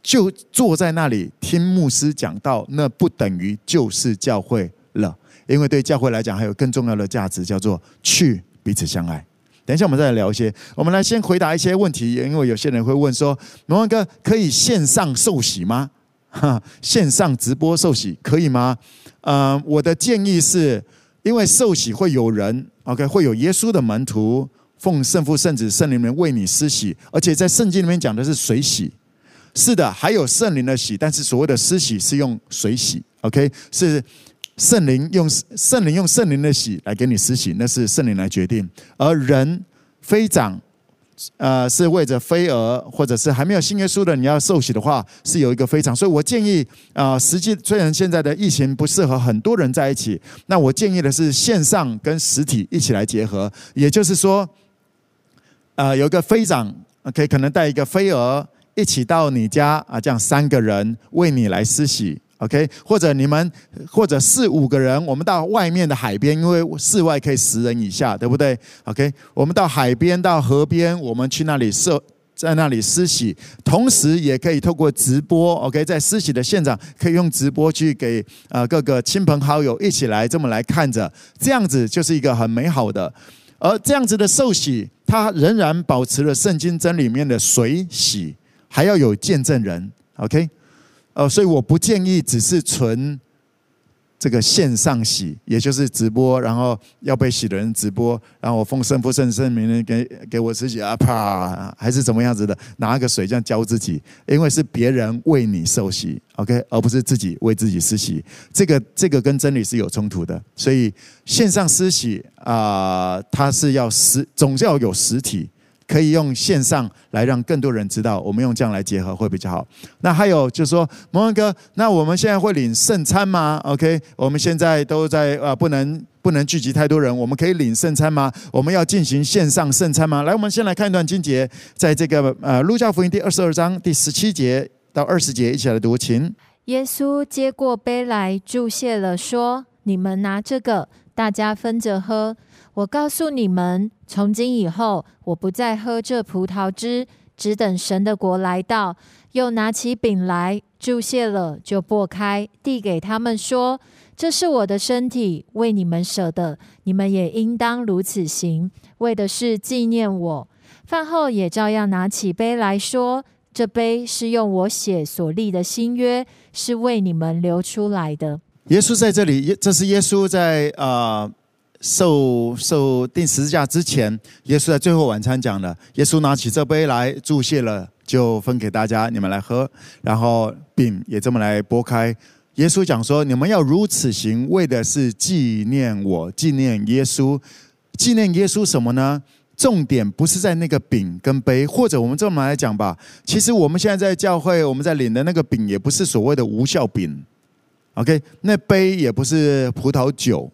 就坐在那里听牧师讲道，那不等于就是教会了。因为对教会来讲，还有更重要的价值，叫做去彼此相爱。等一下，我们再来聊一些。我们来先回答一些问题，因为有些人会问说：“蒙恩哥，可以线上受洗吗？哈，线上直播受洗可以吗？”呃，我的建议是，因为受洗会有人，OK，会有耶稣的门徒奉圣父、圣子、圣灵们为你施洗，而且在圣经里面讲的是水洗。是的，还有圣灵的洗，但是所谓的施洗是用水洗，OK，是圣灵用圣灵用圣灵的洗来给你施洗，那是圣灵来决定。而人飞长，呃，是为着飞蛾，或者是还没有信耶稣的，你要受洗的话，是有一个飞长。所以我建议，啊、呃，实际虽然现在的疫情不适合很多人在一起，那我建议的是线上跟实体一起来结合。也就是说，呃，有一个飞长，OK，可能带一个飞蛾一起到你家啊，这样三个人为你来施洗。OK，或者你们或者四五个人，我们到外面的海边，因为室外可以十人以下，对不对？OK，我们到海边、到河边，我们去那里设，在那里施洗，同时也可以透过直播，OK，在施洗的现场可以用直播去给呃各个亲朋好友一起来这么来看着，这样子就是一个很美好的。而这样子的受洗，它仍然保持了圣经真里面的水洗，还要有见证人，OK。呃，所以我不建议只是纯这个线上洗，也就是直播，然后要被洗的人直播，然后我奉圣父圣圣名给给我自己啊啪，还是怎么样子的，拿个水这样浇自己，因为是别人为你受洗，OK，而不是自己为自己施洗，这个这个跟真理是有冲突的，所以线上施洗啊、它是要实，总是要有实体。可以用线上来让更多人知道，我们用这样来结合会比较好。那还有就是说，蒙恩哥，那我们现在会领圣餐吗？OK，我们现在都在呃，不能不能聚集太多人，我们可以领圣餐吗？我们要进行线上圣餐吗？来，我们先来看一段经节，在这个呃路加福音第二十二章第十七节到二十节，一起来读，请。耶稣接过杯来，祝谢了，说：“你们拿这个，大家分着喝。”我告诉你们，从今以后，我不再喝这葡萄汁，只等神的国来到。又拿起饼来，祝谢了，就擘开，递给他们说：“这是我的身体，为你们舍的，你们也应当如此行，为的是纪念我。”饭后也照样拿起杯来说：“这杯是用我血所立的新约，是为你们流出来的。”耶稣在这里，这是耶稣在啊。呃受受钉十字架之前，耶稣在最后晚餐讲的。耶稣拿起这杯来，祝谢了，就分给大家，你们来喝。然后饼也这么来剥开。耶稣讲说：“你们要如此行，为的是纪念我，纪念耶稣。纪念耶稣什么呢？重点不是在那个饼跟杯，或者我们这么来讲吧。其实我们现在在教会，我们在领的那个饼，也不是所谓的无效饼。OK，那杯也不是葡萄酒。”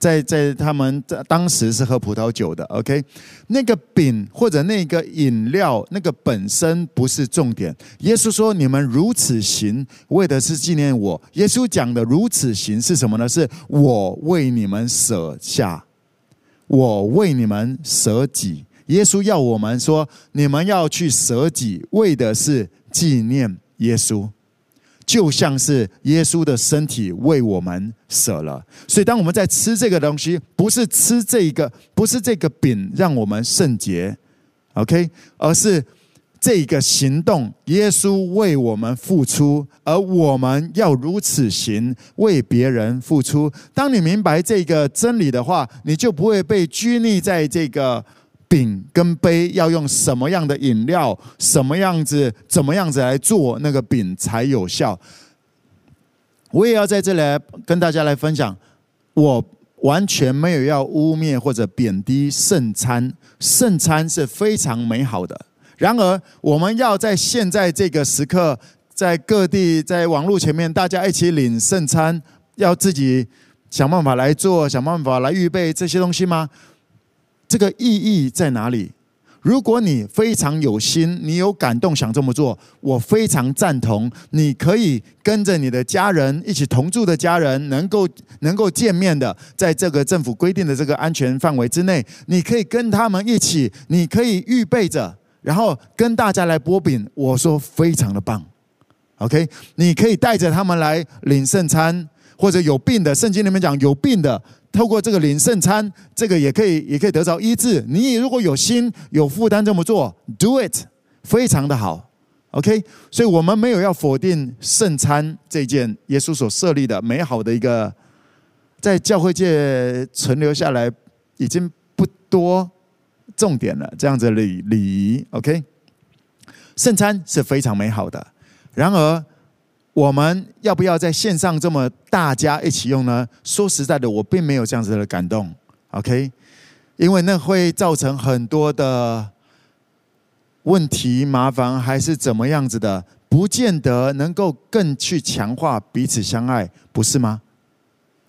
在在他们在当时是喝葡萄酒的，OK，那个饼或者那个饮料，那个本身不是重点。耶稣说：“你们如此行，为的是纪念我。”耶稣讲的“如此行”是什么呢？是我为你们舍下，我为你们舍己。耶稣要我们说：“你们要去舍己，为的是纪念耶稣。”就像是耶稣的身体为我们舍了，所以当我们在吃这个东西，不是吃这个，不是这个饼让我们圣洁，OK，而是这个行动，耶稣为我们付出，而我们要如此行，为别人付出。当你明白这个真理的话，你就不会被拘泥在这个。饼跟杯要用什么样的饮料，什么样子，怎么样子来做那个饼才有效？我也要在这里来跟大家来分享，我完全没有要污蔑或者贬低圣餐，圣餐是非常美好的。然而，我们要在现在这个时刻，在各地，在网络前面，大家一起领圣餐，要自己想办法来做，想办法来预备这些东西吗？这个意义在哪里？如果你非常有心，你有感动想这么做，我非常赞同。你可以跟着你的家人一起同住的家人，能够能够见面的，在这个政府规定的这个安全范围之内，你可以跟他们一起，你可以预备着，然后跟大家来擘饼。我说非常的棒，OK？你可以带着他们来领圣餐，或者有病的，圣经里面讲有病的。透过这个领圣餐，这个也可以，也可以得着医治。你如果有心、有负担这么做，do it，非常的好，OK。所以我们没有要否定圣餐这件耶稣所设立的美好的一个，在教会界存留下来已经不多重点了，这样子的礼礼仪，OK。圣餐是非常美好的，然而我们要不要在线上这么大家一起用呢？说实在的，我并没有这样子的感动。OK，因为那会造成很多的问题、麻烦，还是怎么样子的，不见得能够更去强化彼此相爱，不是吗？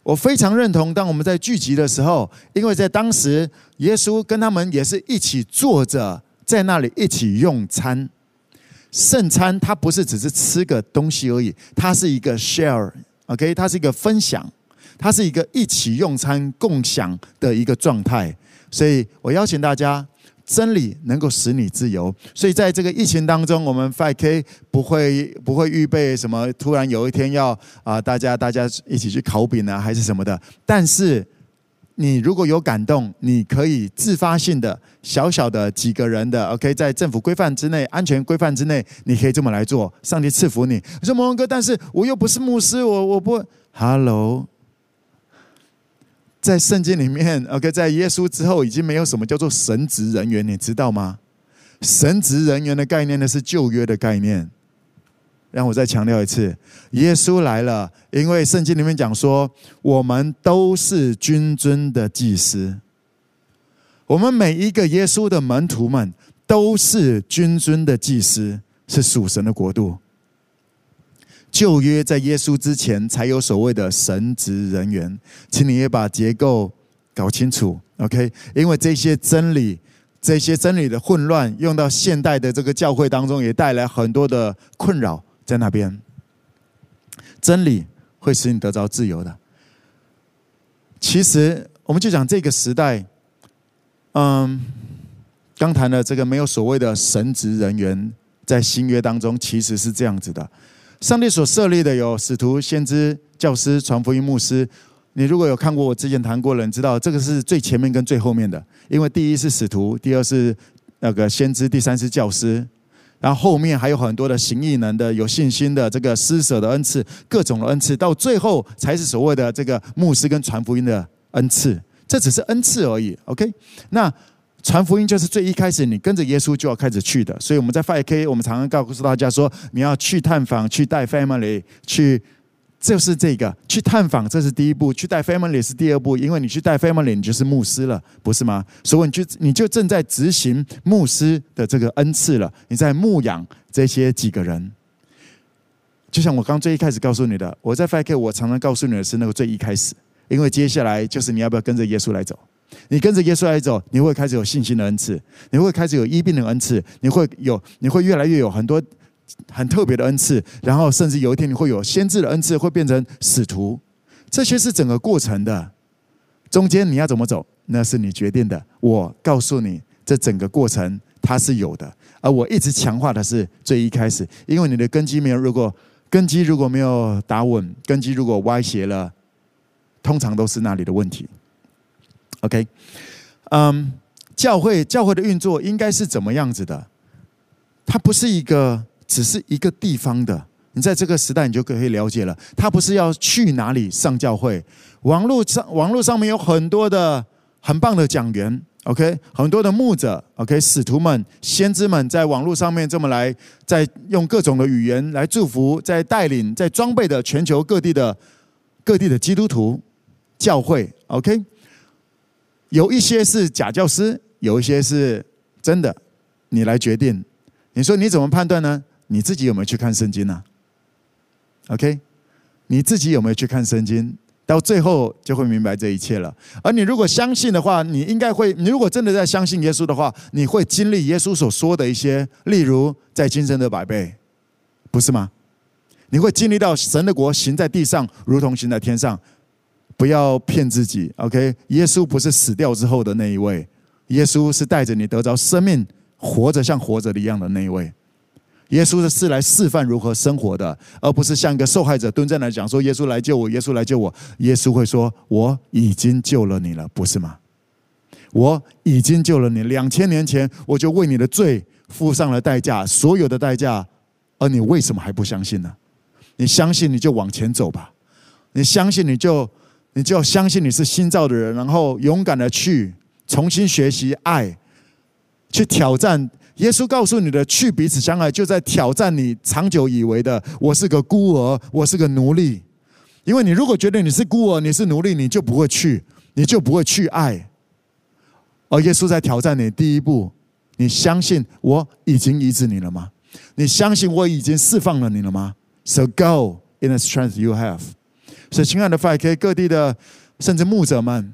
我非常认同，当我们在聚集的时候，因为在当时，耶稣跟他们也是一起坐着，在那里一起用餐。圣餐它不是只是吃个东西而已，它是一个 share，OK，它是一个分享，它是一个一起用餐共享的一个状态。所以我邀请大家，真理能够使你自由。所以在这个疫情当中，我们 5K 不会不会预备什么，突然有一天要啊，大家大家一起去烤饼啊，还是什么的。但是你如果有感动，你可以自发性的。小小的几个人的，OK，在政府规范之内、安全规范之内，你可以这么来做。上帝赐福你。你说：“蒙哥，但是我又不是牧师，我我不。” Hello，在圣经里面，OK，在耶稣之后，已经没有什么叫做神职人员，你知道吗？神职人员的概念呢，是旧约的概念。让我再强调一次，耶稣来了，因为圣经里面讲说，我们都是君尊的祭司。我们每一个耶稣的门徒们都是君尊的祭司，是属神的国度。旧约在耶稣之前才有所谓的神职人员，请你也把结构搞清楚，OK？因为这些真理，这些真理的混乱，用到现代的这个教会当中，也带来很多的困扰在那边。真理会使你得着自由的。其实，我们就讲这个时代。嗯，刚谈的这个没有所谓的神职人员，在新约当中其实是这样子的。上帝所设立的有使徒、先知、教师、传福音、牧师。你如果有看过我之前谈过的，你知道这个是最前面跟最后面的，因为第一是使徒，第二是那个先知，第三是教师，然后后面还有很多的行异能的、有信心的、这个施舍的恩赐，各种的恩赐，到最后才是所谓的这个牧师跟传福音的恩赐。这只是恩赐而已，OK？那传福音就是最一开始你跟着耶稣就要开始去的，所以我们在 5K，我们常常告诉大家说，你要去探访，去带 family，去就是这个去探访，这是第一步；去带 family 是第二步，因为你去带 family，你就是牧师了，不是吗？所以你就你就正在执行牧师的这个恩赐了，你在牧养这些几个人。就像我刚最一开始告诉你的，我在 fake 我常常告诉你的是那个最一开始。因为接下来就是你要不要跟着耶稣来走？你跟着耶稣来走，你会开始有信心的恩赐，你会开始有医病的恩赐，你会有，你会越来越有很多很特别的恩赐，然后甚至有一天你会有先知的恩赐，会变成使徒。这些是整个过程的，中间你要怎么走，那是你决定的。我告诉你，这整个过程它是有的，而我一直强化的是最一开始，因为你的根基没有，如果根基如果没有打稳，根基如果歪斜了。通常都是那里的问题。OK，嗯，教会教会的运作应该是怎么样子的？它不是一个只是一个地方的。你在这个时代，你就可以了解了。他不是要去哪里上教会。网络上网络上面有很多的很棒的讲员，OK，很多的牧者，OK，使徒们、先知们在网络上面这么来，在用各种的语言来祝福，在带领，在装备的全球各地的各地的基督徒。教会，OK，有一些是假教师，有一些是真的，你来决定。你说你怎么判断呢？你自己有没有去看圣经呢？OK，你自己有没有去看圣经？到最后就会明白这一切了。而你如果相信的话，你应该会。你如果真的在相信耶稣的话，你会经历耶稣所说的一些，例如在今生的百倍，不是吗？你会经历到神的国行在地上，如同行在天上。不要骗自己，OK？耶稣不是死掉之后的那一位，耶稣是带着你得着生命，活着像活着的一样的那一位。耶稣是来示范如何生活的，而不是像一个受害者蹲在那讲说：“耶稣来救我，耶稣来救我。”耶稣会说：“我已经救了你了，不是吗？我已经救了你，两千年前我就为你的罪付上了代价，所有的代价，而你为什么还不相信呢？你相信你就往前走吧，你相信你就。”你就要相信你是新造的人，然后勇敢的去重新学习爱，去挑战耶稣告诉你的去彼此相爱，就在挑战你长久以为的我是个孤儿，我是个奴隶。因为你如果觉得你是孤儿，你是奴隶，你就不会去，你就不会去爱。而耶稣在挑战你第一步，你相信我已经医治你了吗？你相信我已经释放了你了吗？So go in the strength you have。所以，亲爱的 5K 各地的甚至牧者们，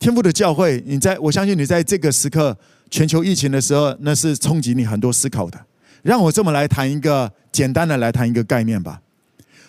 天父的教会，你在我相信你在这个时刻。全球疫情的时候，那是冲击你很多思考的。让我这么来谈一个简单的来谈一个概念吧。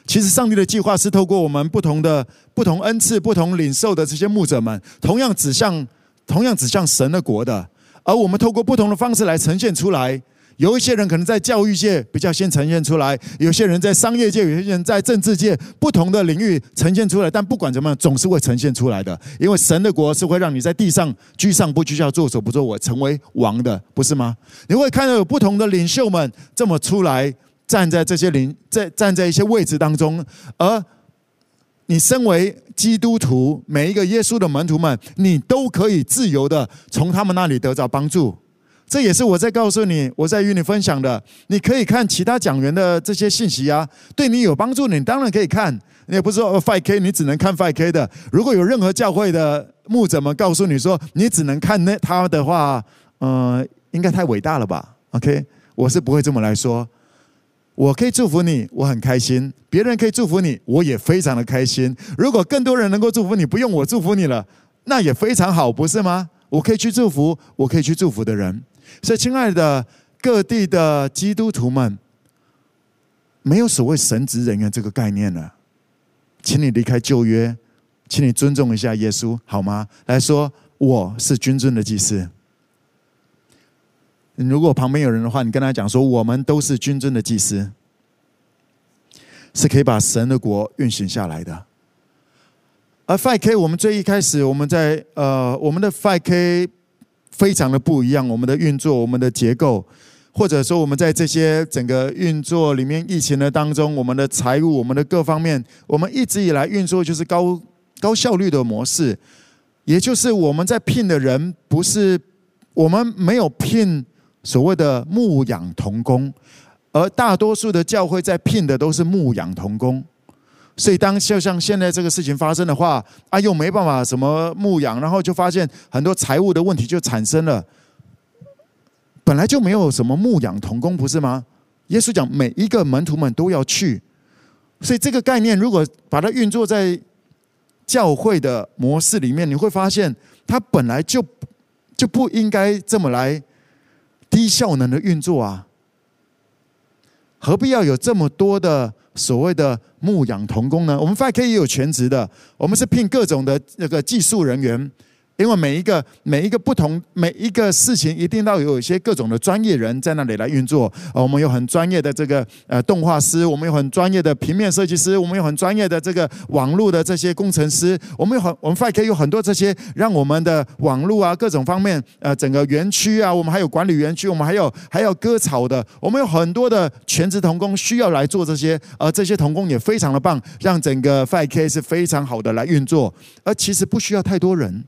其实，上帝的计划是透过我们不同的、不同恩赐、不同领受的这些牧者们，同样指向、同样指向神的国的，而我们透过不同的方式来呈现出来。有一些人可能在教育界比较先呈现出来，有些人在商业界，有些人在政治界，不同的领域呈现出来。但不管怎么样，总是会呈现出来的。因为神的国是会让你在地上居上不居下，作首不做我，成为王的，不是吗？你会看到有不同的领袖们这么出来，站在这些领在站在一些位置当中，而你身为基督徒，每一个耶稣的门徒们，你都可以自由的从他们那里得到帮助。这也是我在告诉你，我在与你分享的。你可以看其他讲员的这些信息啊，对你有帮助，你当然可以看。你也不是说 Five K，你只能看 Five K 的。如果有任何教会的牧者们告诉你说你只能看那他的话，呃，应该太伟大了吧？OK，我是不会这么来说。我可以祝福你，我很开心；别人可以祝福你，我也非常的开心。如果更多人能够祝福你，不用我祝福你了，那也非常好，不是吗？我可以去祝福，我可以去祝福的人。所以，亲爱的各地的基督徒们，没有所谓神职人员这个概念了。请你离开旧约，请你尊重一下耶稣，好吗？来说，我是君尊的祭司。如果旁边有人的话，你跟他讲说，我们都是君尊的祭司，是可以把神的国运行下来的。而 5K，我们最一开始，我们在呃，我们的 5K。非常的不一样，我们的运作，我们的结构，或者说我们在这些整个运作里面，疫情的当中，我们的财务，我们的各方面，我们一直以来运作就是高高效率的模式，也就是我们在聘的人不是我们没有聘所谓的牧养同工，而大多数的教会在聘的都是牧养同工。所以，当就像现在这个事情发生的话，啊，又没办法什么牧养，然后就发现很多财务的问题就产生了。本来就没有什么牧养同工，不是吗？耶稣讲每一个门徒们都要去，所以这个概念如果把它运作在教会的模式里面，你会发现它本来就就不应该这么来低效能的运作啊，何必要有这么多的？所谓的牧养童工呢，我们 5K 也有全职的，我们是聘各种的那个技术人员。因为每一个每一个不同每一个事情，一定要有一些各种的专业人在那里来运作。呃我们有很专业的这个呃动画师，我们有很专业的平面设计师，我们有很专业的这个网络的这些工程师。我们有很我们 5K 有很多这些，让我们的网络啊各种方面呃整个园区啊，我们还有管理园区，我们还有还有割草的，我们有很多的全职童工需要来做这些，而这些童工也非常的棒，让整个 5K 是非常好的来运作，而其实不需要太多人。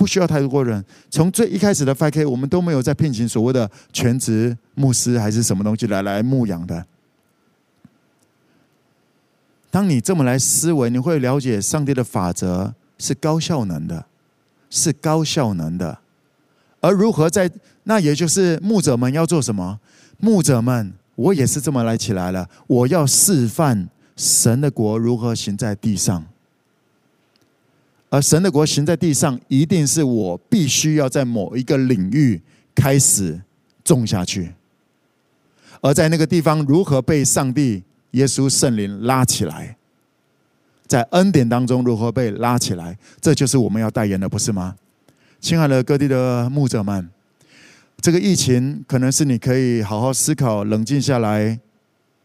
不需要太多人。从最一开始的 5K，我们都没有在聘请所谓的全职牧师还是什么东西来来牧养的。当你这么来思维，你会了解上帝的法则是高效能的，是高效能的。而如何在那，也就是牧者们要做什么？牧者们，我也是这么来起来了。我要示范神的国如何行在地上。而神的国行在地上，一定是我必须要在某一个领域开始种下去，而在那个地方如何被上帝、耶稣、圣灵拉起来，在恩典当中如何被拉起来，这就是我们要代言的，不是吗？亲爱的各地的牧者们，这个疫情可能是你可以好好思考、冷静下来，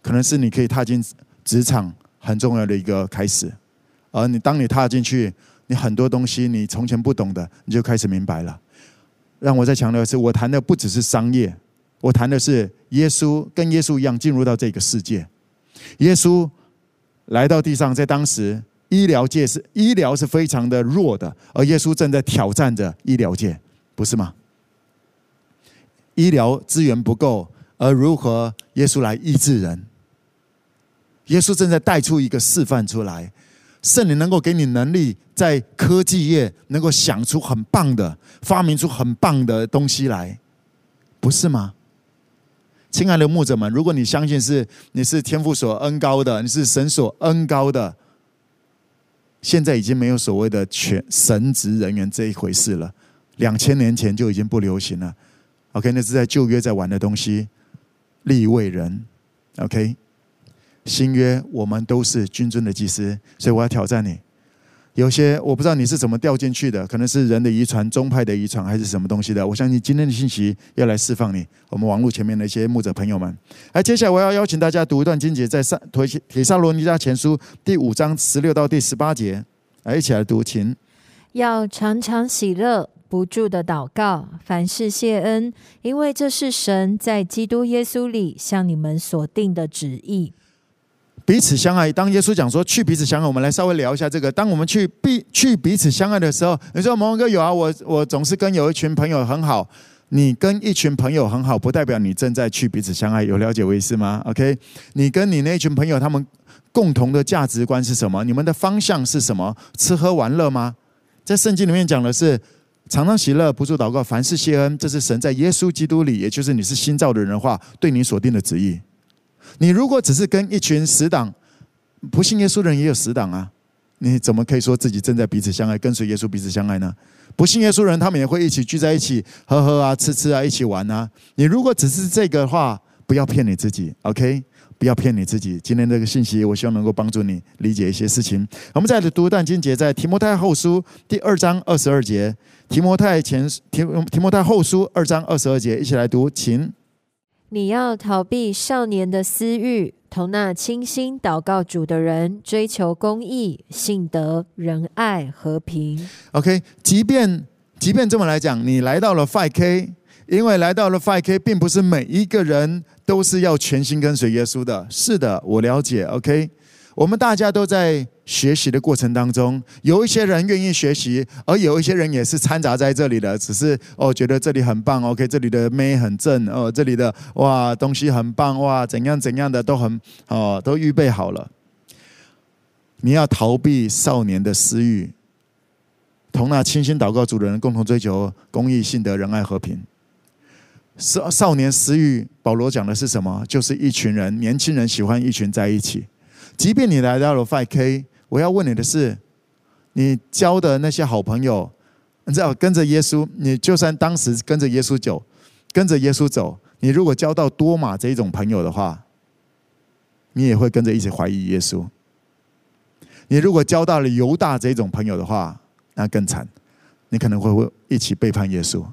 可能是你可以踏进职场很重要的一个开始，而你当你踏进去。你很多东西，你从前不懂的，你就开始明白了。让我再强调的是，我谈的不只是商业，我谈的是耶稣跟耶稣一样进入到这个世界。耶稣来到地上，在当时医疗界是医疗是非常的弱的，而耶稣正在挑战着医疗界，不是吗？医疗资源不够，而如何耶稣来医治人。耶稣正在带出一个示范出来，圣灵能够给你能力，在科技业能够想出很棒的、发明出很棒的东西来，不是吗？亲爱的牧者们，如果你相信是你是天父所恩高的，你是神所恩高的，现在已经没有所谓的全神职人员这一回事了。两千年前就已经不流行了。OK，那是在旧约在玩的东西。立位人，OK，新约我们都是君尊的祭司，所以我要挑战你。有些我不知道你是怎么掉进去的，可能是人的遗传、宗派的遗传，还是什么东西的。我相信今天的信息要来释放你。我们网络前面的一些牧者朋友们，来，接下来我要邀请大家读一段经节，在撒《铁撒罗尼迦前书》第五章十六到第十八节，来一起来读，请。要常常喜乐，不住的祷告，凡事谢恩，因为这是神在基督耶稣里向你们所定的旨意。彼此相爱。当耶稣讲说去彼此相爱，我们来稍微聊一下这个。当我们去彼去彼此相爱的时候，你说某某哥有啊，我我总是跟有一群朋友很好。你跟一群朋友很好，不代表你正在去彼此相爱。有了解我意思吗？OK，你跟你那群朋友，他们共同的价值观是什么？你们的方向是什么？吃喝玩乐吗？在圣经里面讲的是常常喜乐，不住祷告，凡事谢恩。这是神在耶稣基督里，也就是你是新造的人的话，对你所定的旨意。你如果只是跟一群死党，不信耶稣的人也有死党啊，你怎么可以说自己正在彼此相爱，跟随耶稣彼此相爱呢？不信耶稣人，他们也会一起聚在一起喝喝啊、吃吃啊、一起玩啊。你如果只是这个的话，不要骗你自己，OK？不要骗你自己。今天这个信息，我希望能够帮助你理解一些事情。我们再来读一段经节，在提摩太后书第二章二十二节，提摩太前提提摩太后书二章二十二节，一起来读，请。你要逃避少年的私欲，同那清心祷告主的人，追求公义、信德、仁爱、和平。OK，即便即便这么来讲，你来到了 5K，因为来到了 5K，并不是每一个人都是要全心跟随耶稣的。是的，我了解。OK。我们大家都在学习的过程当中，有一些人愿意学习，而有一些人也是掺杂在这里的，只是哦觉得这里很棒，OK，这里的妹很正哦，这里的哇东西很棒哇，怎样怎样的都很哦都预备好了。你要逃避少年的私欲，同那清新祷告主的人共同追求公义、信德、仁爱、和平。少少年私欲，保罗讲的是什么？就是一群人，年轻人喜欢一群在一起。即便你来到了 5K，我要问你的是，你交的那些好朋友，你知道跟着耶稣，你就算当时跟着耶稣走，跟着耶稣走，你如果交到多马这一种朋友的话，你也会跟着一起怀疑耶稣。你如果交到了犹大这种朋友的话，那更惨，你可能会会一起背叛耶稣。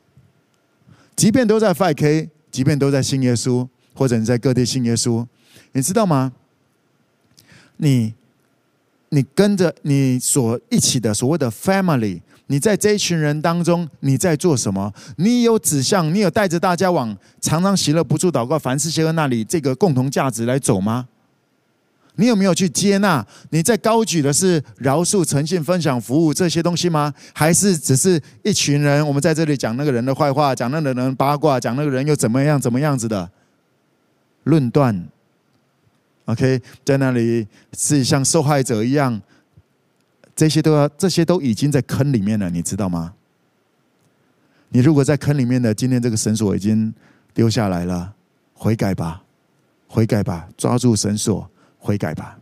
即便都在 5K，即便都在信耶稣，或者你在各地信耶稣，你知道吗？你，你跟着你所一起的所谓的 family，你在这一群人当中，你在做什么？你有指向，你有带着大家往常常喜乐、不住祷告、凡事谢恩那里这个共同价值来走吗？你有没有去接纳？你在高举的是饶恕、诚信、分享、服务这些东西吗？还是只是一群人？我们在这里讲那个人的坏话，讲那个人八卦，讲那个人又怎么样、怎么样子的论断？OK，在那里是像受害者一样，这些都要，这些都已经在坑里面了，你知道吗？你如果在坑里面的，今天这个绳索已经丢下来了，悔改吧，悔改吧，抓住绳索，悔改吧。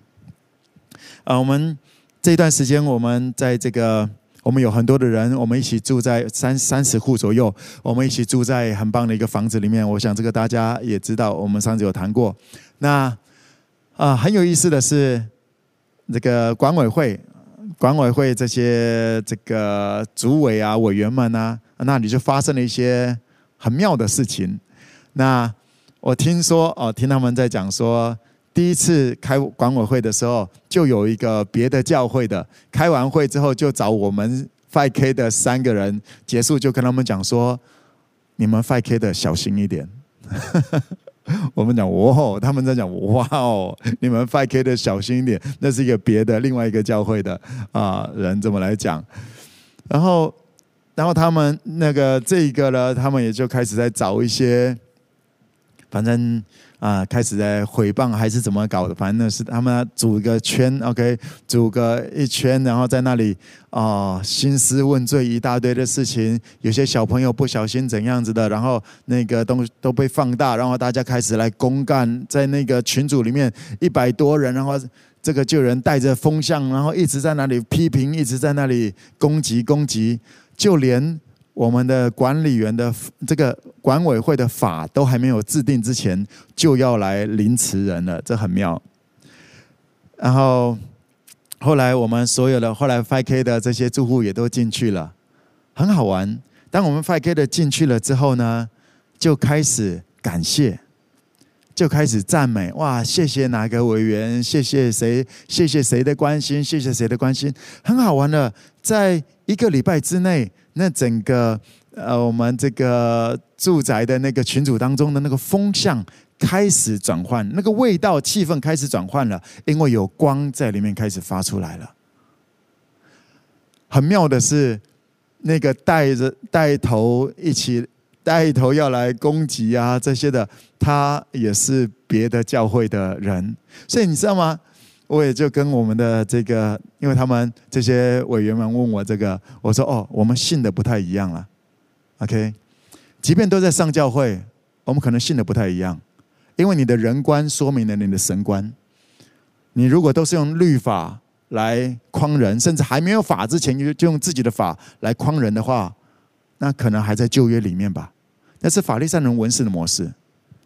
啊，我们这段时间，我们在这个，我们有很多的人，我们一起住在三三十户左右，我们一起住在很棒的一个房子里面。我想这个大家也知道，我们上次有谈过。那啊，很有意思的是，这个管委会、管委会这些这个主委啊、委员们啊，那里就发生了一些很妙的事情。那我听说哦，听他们在讲说，第一次开管委会的时候，就有一个别的教会的开完会之后，就找我们 5K 的三个人结束，就跟他们讲说，你们 5K 的小心一点。我们讲哇哦，他们在讲哇哦，你们 5K 的小心一点，那是一个别的另外一个教会的啊人这么来讲。然后然后他们那个这一个呢，他们也就开始在找一些，反正。啊，开始在诽谤还是怎么搞的？反正是他们组个圈，OK，组个一圈，然后在那里啊，兴师问罪一大堆的事情。有些小朋友不小心怎样子的，然后那个东西都被放大，然后大家开始来公干，在那个群组里面一百多人，然后这个就人带着风向，然后一直在那里批评，一直在那里攻击攻击，就连。我们的管理员的这个管委会的法都还没有制定之前，就要来凌迟人了，这很妙。然后后来我们所有的后来 5K 的这些住户也都进去了，很好玩。当我们 5K 的进去了之后呢，就开始感谢，就开始赞美，哇，谢谢哪个委员，谢谢谁，谢谢谁的关心，谢谢谁的关心，很好玩的，在一个礼拜之内。那整个呃，我们这个住宅的那个群组当中的那个风向开始转换，那个味道、气氛开始转换了，因为有光在里面开始发出来了。很妙的是，那个带着带头一起带头要来攻击啊这些的，他也是别的教会的人，所以你知道吗？我也就跟我们的这个，因为他们这些委员们问我这个，我说哦，我们信的不太一样了，OK，即便都在上教会，我们可能信的不太一样，因为你的人观说明了你的神观，你如果都是用律法来框人，甚至还没有法之前就就用自己的法来框人的话，那可能还在旧约里面吧，那是法利赛人文士的模式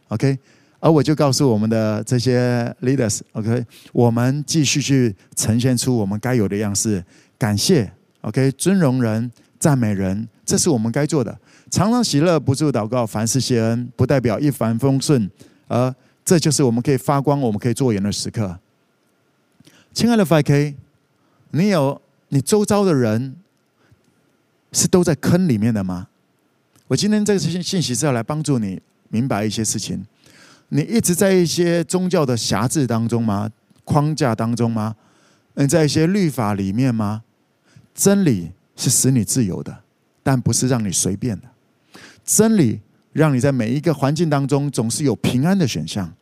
，OK。而我就告诉我们的这些 leaders，OK，我们继续去呈现出我们该有的样式，感谢，OK，尊荣人，赞美人，这是我们该做的。常常喜乐，不住祷告，凡事谢恩，不代表一帆风顺，而这就是我们可以发光、我们可以做盐的时刻。亲爱的 FK，你有你周遭的人是都在坑里面的吗？我今天这个信信息是要来帮助你明白一些事情。你一直在一些宗教的辖制当中吗？框架当中吗？你在一些律法里面吗？真理是使你自由的，但不是让你随便的。真理让你在每一个环境当中总是有平安的选项，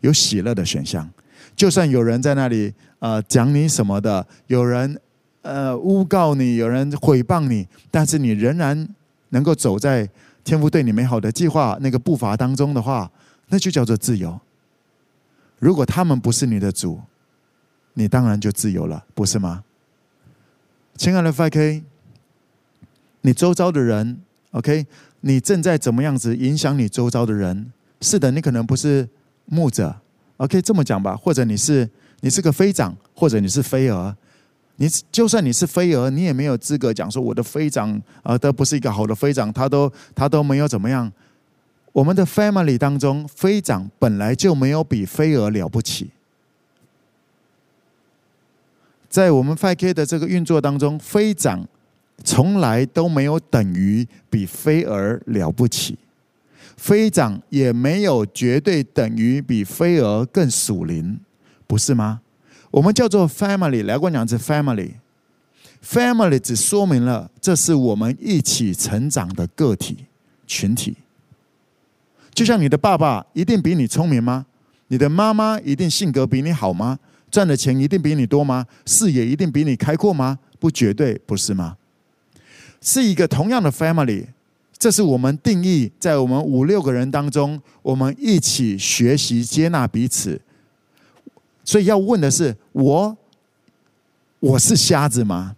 有喜乐的选项。就算有人在那里呃讲你什么的，有人呃诬告你，有人诽谤你，但是你仍然能够走在天父对你美好的计划那个步伐当中的话。那就叫做自由。如果他们不是你的主，你当然就自由了，不是吗？亲爱的 5K，你周遭的人，OK，你正在怎么样子影响你周遭的人？是的，你可能不是牧者，OK，这么讲吧，或者你是你是个飞长，或者你是飞蛾，你就算你是飞蛾，你也没有资格讲说我的飞长啊都不是一个好的飞长，他都他都没有怎么样。我们的 family 当中，飞长本来就没有比飞蛾了不起。在我们 5K 的这个运作当中，飞长从来都没有等于比飞蛾了不起，飞长也没有绝对等于比飞蛾更属灵，不是吗？我们叫做 family，来过两次 family，family 只说明了这是我们一起成长的个体群体。就像你的爸爸一定比你聪明吗？你的妈妈一定性格比你好吗？赚的钱一定比你多吗？视野一定比你开阔吗？不绝对，不是吗？是一个同样的 family，这是我们定义在我们五六个人当中，我们一起学习接纳彼此。所以要问的是：我我是瞎子吗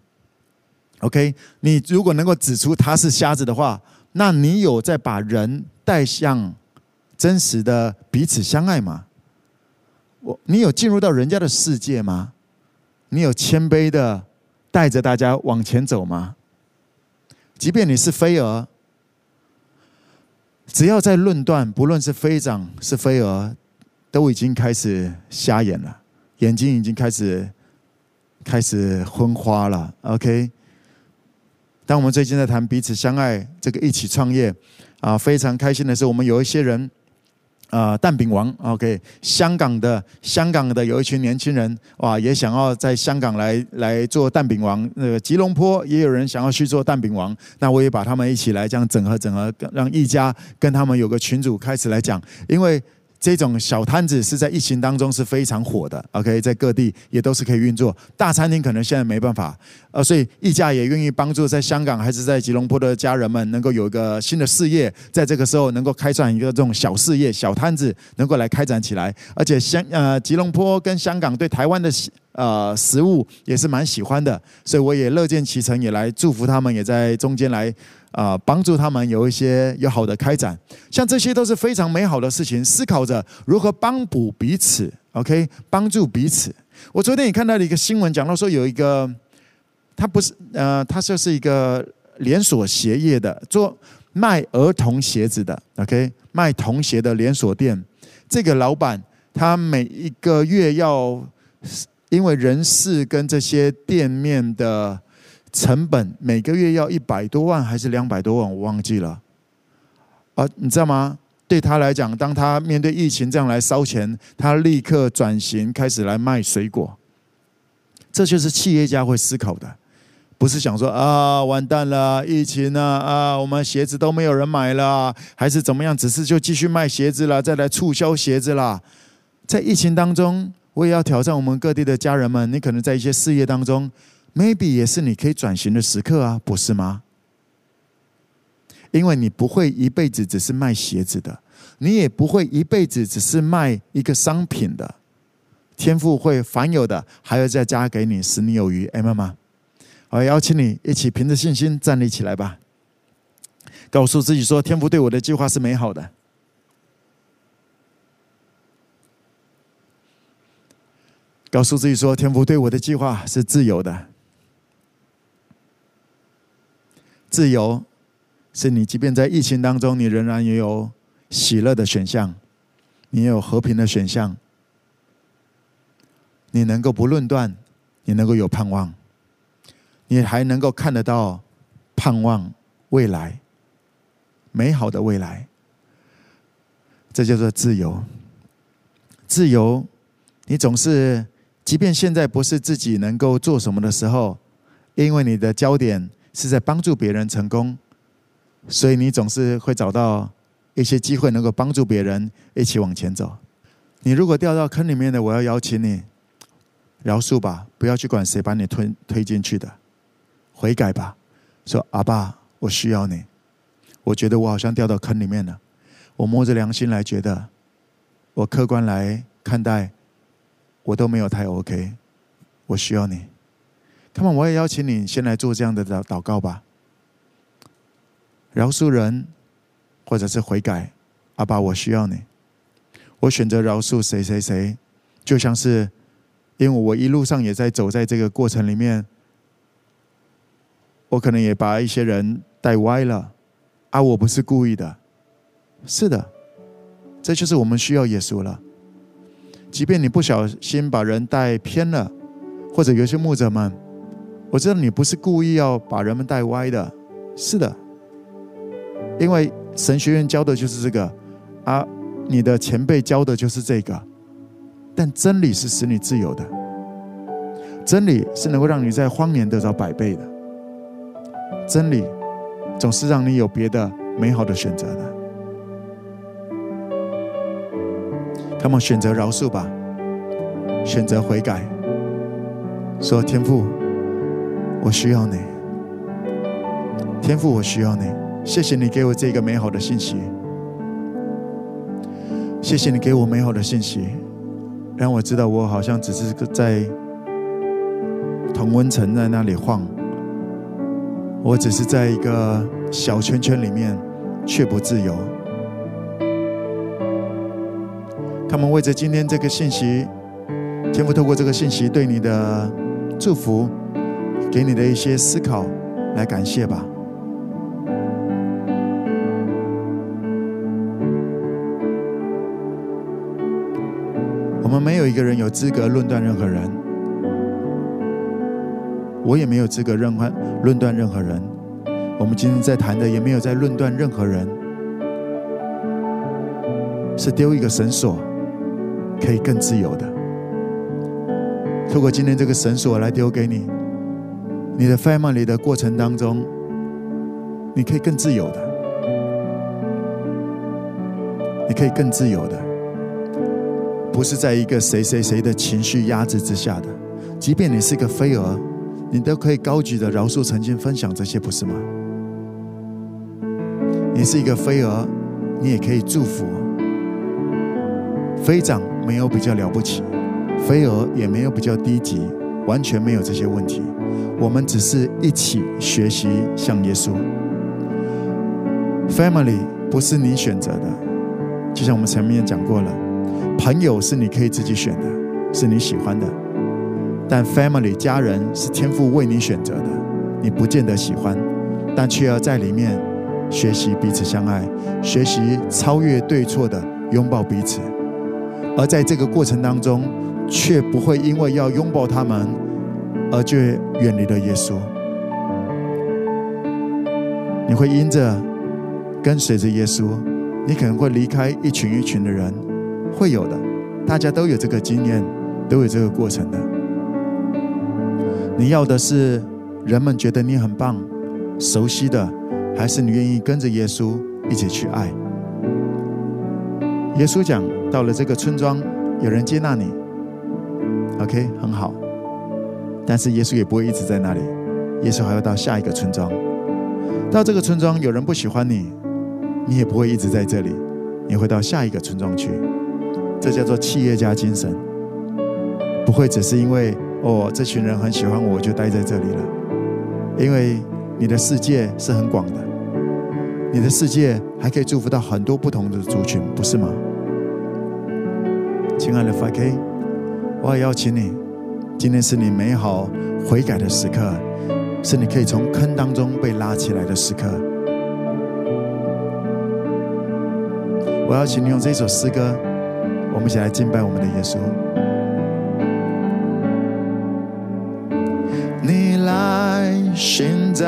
？OK，你如果能够指出他是瞎子的话，那你有在把人带向？真实的彼此相爱吗？我，你有进入到人家的世界吗？你有谦卑的带着大家往前走吗？即便你是飞蛾，只要在论断，不论是飞长是飞蛾，都已经开始瞎眼了，眼睛已经开始开始昏花了。OK，当我们最近在谈彼此相爱，这个一起创业啊，非常开心的是，我们有一些人。呃，蛋饼王，OK，香港的香港的有一群年轻人，哇，也想要在香港来来做蛋饼王。那个吉隆坡也有人想要去做蛋饼王，那我也把他们一起来这样整合整合，让一家跟他们有个群组开始来讲，因为。这种小摊子是在疫情当中是非常火的，OK，在各地也都是可以运作。大餐厅可能现在没办法，呃，所以义家也愿意帮助在香港还是在吉隆坡的家人们，能够有一个新的事业，在这个时候能够开展一个这种小事业、小摊子，能够来开展起来。而且香呃吉隆坡跟香港对台湾的呃食物也是蛮喜欢的，所以我也乐见其成，也来祝福他们，也在中间来。啊，帮助他们有一些有好的开展，像这些都是非常美好的事情。思考着如何帮补彼此，OK，帮助彼此。我昨天也看到了一个新闻，讲到说有一个，他不是呃，他就是一个连锁鞋业的，做卖儿童鞋子的，OK，卖童鞋的连锁店。这个老板他每一个月要因为人事跟这些店面的。成本每个月要一百多万还是两百多万，我忘记了。啊，你知道吗？对他来讲，当他面对疫情这样来烧钱，他立刻转型开始来卖水果。这就是企业家会思考的，不是想说啊，完蛋了，疫情啊啊，我们鞋子都没有人买了，还是怎么样？只是就继续卖鞋子了，再来促销鞋子了。在疫情当中，我也要挑战我们各地的家人们，你可能在一些事业当中。Maybe 也是你可以转型的时刻啊，不是吗？因为你不会一辈子只是卖鞋子的，你也不会一辈子只是卖一个商品的。天赋会凡有的，还要再加给你，使你有余。Amen 吗？我邀请你一起凭着信心站立起来吧，告诉自己说：天赋对我的计划是美好的。告诉自己说：天赋对我的计划是自由的。自由，是你即便在疫情当中，你仍然也有喜乐的选项，你也有和平的选项，你能够不论断，你能够有盼望，你还能够看得到盼望未来，美好的未来，这叫做自由。自由，你总是，即便现在不是自己能够做什么的时候，因为你的焦点。是在帮助别人成功，所以你总是会找到一些机会，能够帮助别人一起往前走。你如果掉到坑里面的，我要邀请你饶恕吧，不要去管谁把你推推进去的，悔改吧，说阿爸，我需要你。我觉得我好像掉到坑里面了，我摸着良心来觉得，我客观来看待，我都没有太 OK，我需要你。那么我也邀请你先来做这样的祷祷告吧，饶恕人，或者是悔改。阿爸，我需要你，我选择饶恕谁谁谁，就像是因为我一路上也在走在这个过程里面，我可能也把一些人带歪了，啊，我不是故意的，是的，这就是我们需要耶稣了。即便你不小心把人带偏了，或者有些牧者们。我知道你不是故意要把人们带歪的，是的，因为神学院教的就是这个，啊，你的前辈教的就是这个，但真理是使你自由的，真理是能够让你在荒年得到百倍的，真理总是让你有别的美好的选择的。他们选择饶恕吧，选择悔改，说天父。我需要你，天父，我需要你。谢谢你给我这个美好的信息，谢谢你给我美好的信息，让我知道我好像只是在同温层在那里晃，我只是在一个小圈圈里面，却不自由。他们为着今天这个信息，天父透过这个信息对你的祝福。给你的一些思考，来感谢吧。我们没有一个人有资格论断任何人，我也没有资格任何论断任何人。我们今天在谈的也没有在论断任何人。是丢一个绳索，可以更自由的。透过今天这个绳索来丢给你，你的 family 的过程当中，你可以更自由的，你可以更自由的，不是在一个谁谁谁的情绪压制之下的。即便你是个飞蛾，你都可以高举的饶恕曾经分享这些，不是吗？你是一个飞蛾，你也可以祝福。飞长没有比较了不起，飞蛾也没有比较低级，完全没有这些问题。我们只是一起学习像耶稣。Family 不是你选择的，就像我们前面讲过了，朋友是你可以自己选的，是你喜欢的。但 Family 家人是天父为你选择的，你不见得喜欢，但却要在里面。学习彼此相爱，学习超越对错的拥抱彼此，而在这个过程当中，却不会因为要拥抱他们而就远离了耶稣。你会因着跟随着耶稣，你可能会离开一群一群的人，会有的，大家都有这个经验，都有这个过程的。你要的是人们觉得你很棒，熟悉的。还是你愿意跟着耶稣一起去爱？耶稣讲，到了这个村庄，有人接纳你，OK，很好。但是耶稣也不会一直在那里，耶稣还要到下一个村庄。到这个村庄，有人不喜欢你，你也不会一直在这里，你会到下一个村庄去。这叫做企业家精神，不会只是因为哦，这群人很喜欢我，我就待在这里了，因为。你的世界是很广的，你的世界还可以祝福到很多不同的族群，不是吗？亲爱的 5K，我也邀请你，今天是你美好悔改的时刻，是你可以从坑当中被拉起来的时刻。我邀请你用这首诗歌，我们一起来敬拜我们的耶稣。你来寻找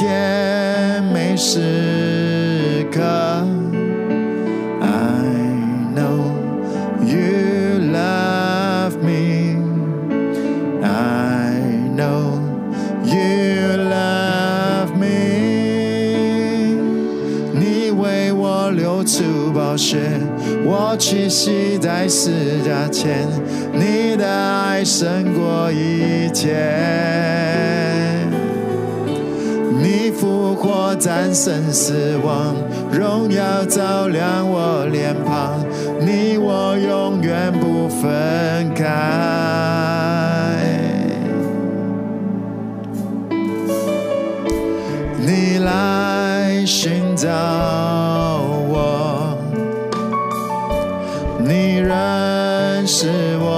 每一天每时刻。I know you love me. I know you love me. 你为我流出宝血。我屈膝在十架前，你的爱胜过一切，你复活战胜死亡，荣耀照亮我脸庞，你我永远不分开。你来寻找我，你。认识我，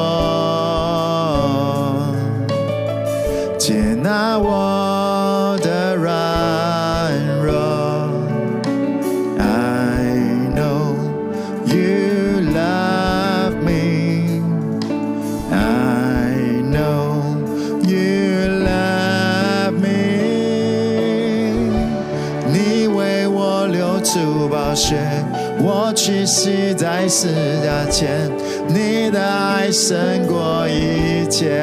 接纳我我屈膝在十架前，你的爱胜过一切，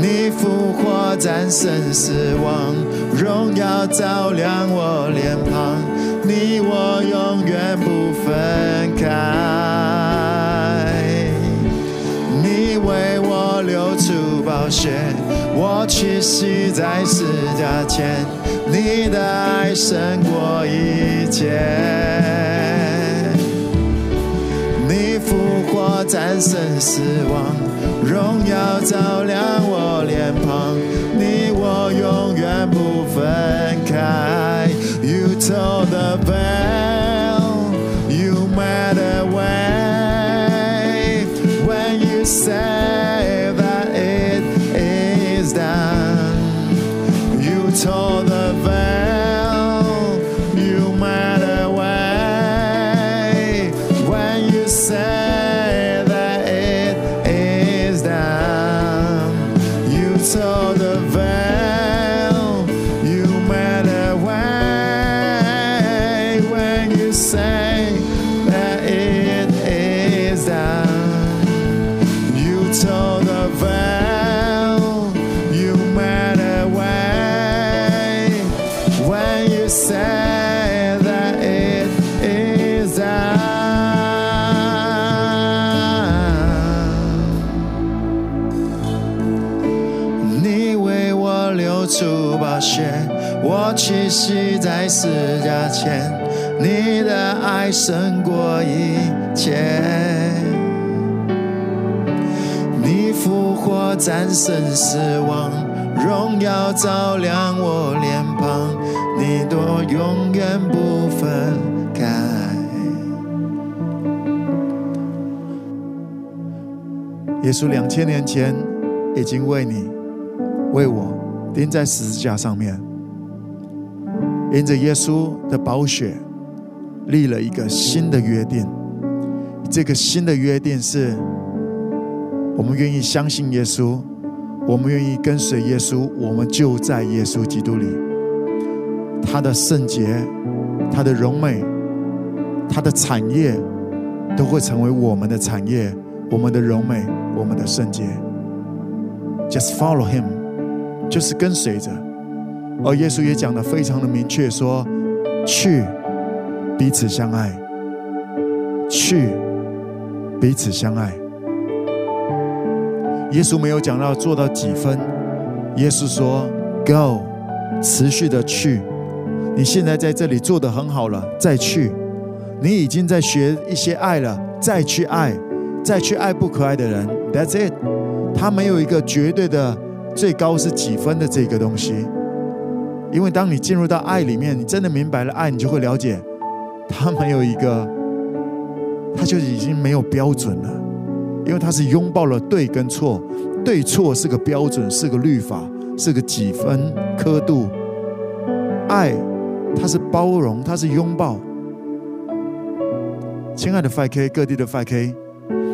你复活战胜死亡，荣耀照亮我脸庞，你我永远不分开。你为我流出宝血，我屈膝在十架前。你的爱胜过一切，你复活战胜死亡，荣耀照亮我脸庞，你我永远不分开。You told the 十架前，你的爱胜过一切。你复活战胜死亡，荣耀照亮我脸庞，你我永远不分开。耶稣两千年前已经为你、为我钉在十字架上面，因着耶稣的宝血立了一个新的约定。这个新的约定是。我们愿意相信耶稣，我们愿意跟随耶稣，我们就在耶稣基督里。他的圣洁、他的荣美、他的产业，都会成为我们的产业，我们的荣美，我们的圣洁。Just follow him，就是跟随着。而耶稣也讲得非常的明确，说：去彼此相爱，去彼此相爱。耶稣没有讲到做到几分，耶稣说：“Go，持续的去。你现在在这里做的很好了，再去。你已经在学一些爱了，再去爱，再去爱不可爱的人。That's it。他没有一个绝对的最高是几分的这个东西，因为当你进入到爱里面，你真的明白了爱，你就会了解，他没有一个，他就已经没有标准了。”因为他是拥抱了对跟错，对错是个标准，是个律法，是个几分刻度。爱，它是包容，它是拥抱。亲爱的 FK，各地的 FK，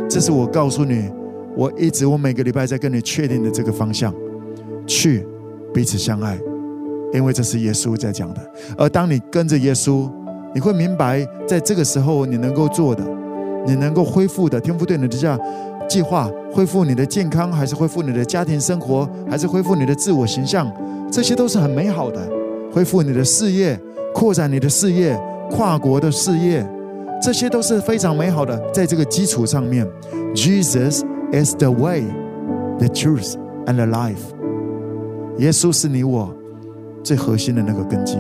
这是我告诉你，我一直我每个礼拜在跟你确定的这个方向，去彼此相爱，因为这是耶稣在讲的。而当你跟着耶稣，你会明白，在这个时候你能够做的。你能够恢复的天父对你的这样计划，恢复你的健康，还是恢复你的家庭生活，还是恢复你的自我形象，这些都是很美好的。恢复你的事业，扩展你的事业，跨国的事业，这些都是非常美好的。在这个基础上面，Jesus is the way, the truth and the life。耶稣是你我最核心的那个根基。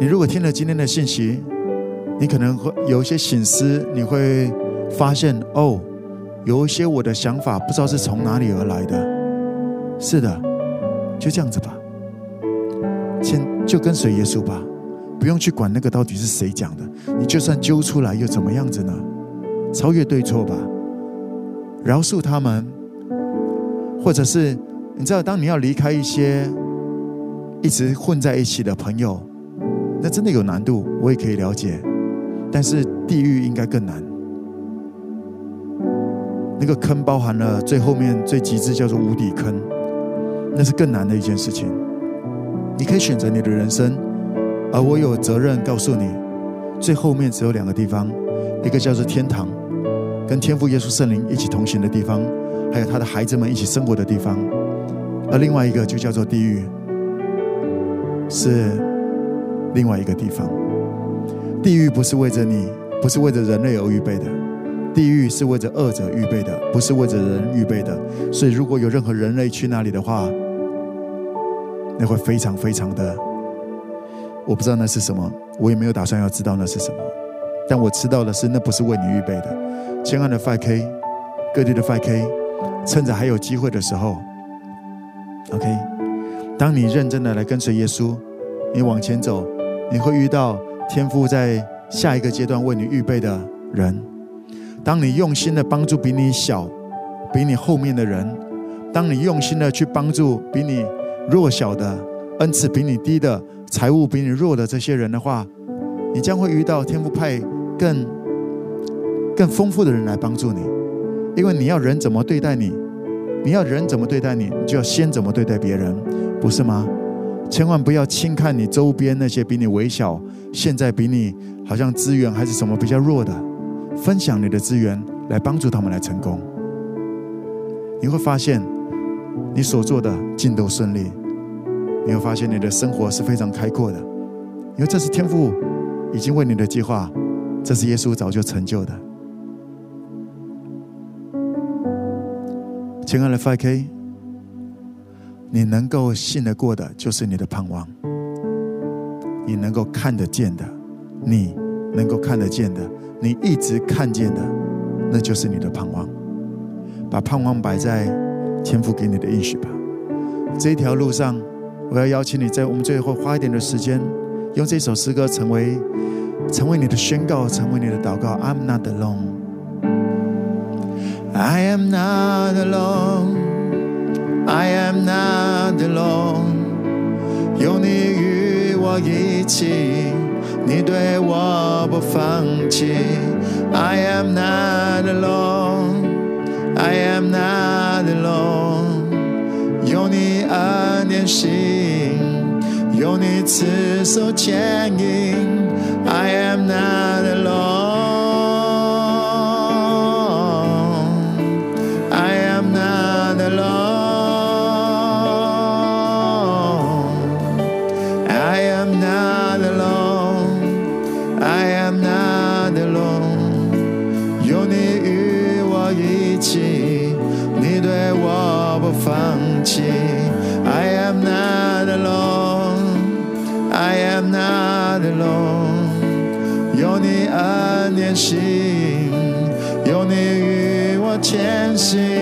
你如果听了今天的信息，你可能会有一些醒思，你会发现哦，有一些我的想法不知道是从哪里而来的。是的，就这样子吧，先就跟随耶稣吧，不用去管那个到底是谁讲的。你就算揪出来又怎么样子呢？超越对错吧，饶恕他们，或者是你知道，当你要离开一些一直混在一起的朋友。那真的有难度，我也可以了解，但是地狱应该更难。那个坑包含了最后面最极致叫做无底坑，那是更难的一件事情。你可以选择你的人生，而我有责任告诉你，最后面只有两个地方，一个叫做天堂，跟天父耶稣圣灵一起同行的地方，还有他的孩子们一起生活的地方，而另外一个就叫做地狱，是。另外一个地方，地狱不是为着你，不是为着人类而预备的，地狱是为着恶者预备的，不是为着人预备的。所以，如果有任何人类去那里的话，那会非常非常的，我不知道那是什么，我也没有打算要知道那是什么。但我知道的是，那不是为你预备的。亲爱的 5K，各地的 5K，趁着还有机会的时候，OK。当你认真的来跟随耶稣，你往前走，你会遇到天父在下一个阶段为你预备的人。当你用心的帮助比你小、比你后面的人，当你用心的去帮助比你弱小的、恩赐比你低的、财务比你弱的这些人的话，你将会遇到天父派更更丰富的人来帮助你。因为你要人怎么对待你，你要人怎么对待你，你就要先怎么对待别人，不是吗？千万不要轻看你周边那些比你微小、现在比你好像资源还是什么比较弱的，分享你的资源来帮助他们来成功。你会发现，你所做的尽都顺利。你会发现你的生活是非常开阔的，因为这是天父已经为你的计划，这是耶稣早就成就的。亲爱的 5K，你能够信得过的，就是你的盼望；你能够看得见的，你能够看得见的，你一直看见的，那就是你的盼望。把盼望摆在天父给你的应许吧。这一条路上，我要邀请你在我们最后花一点的时间，用这首诗歌成为成为你的宣告，成为你的祷告。I'm not alone. I am not alone, I am not alone。有你与我一起，你对我不放弃。I am not alone, I am not alone。有你恩典心，有你慈手牵引。I am not 前行。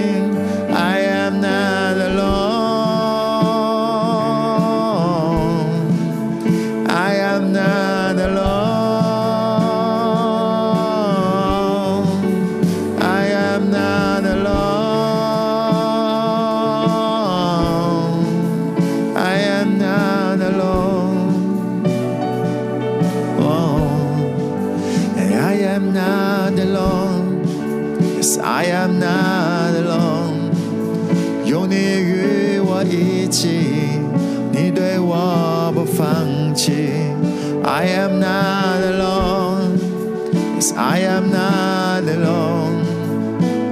Yes, I am not alone.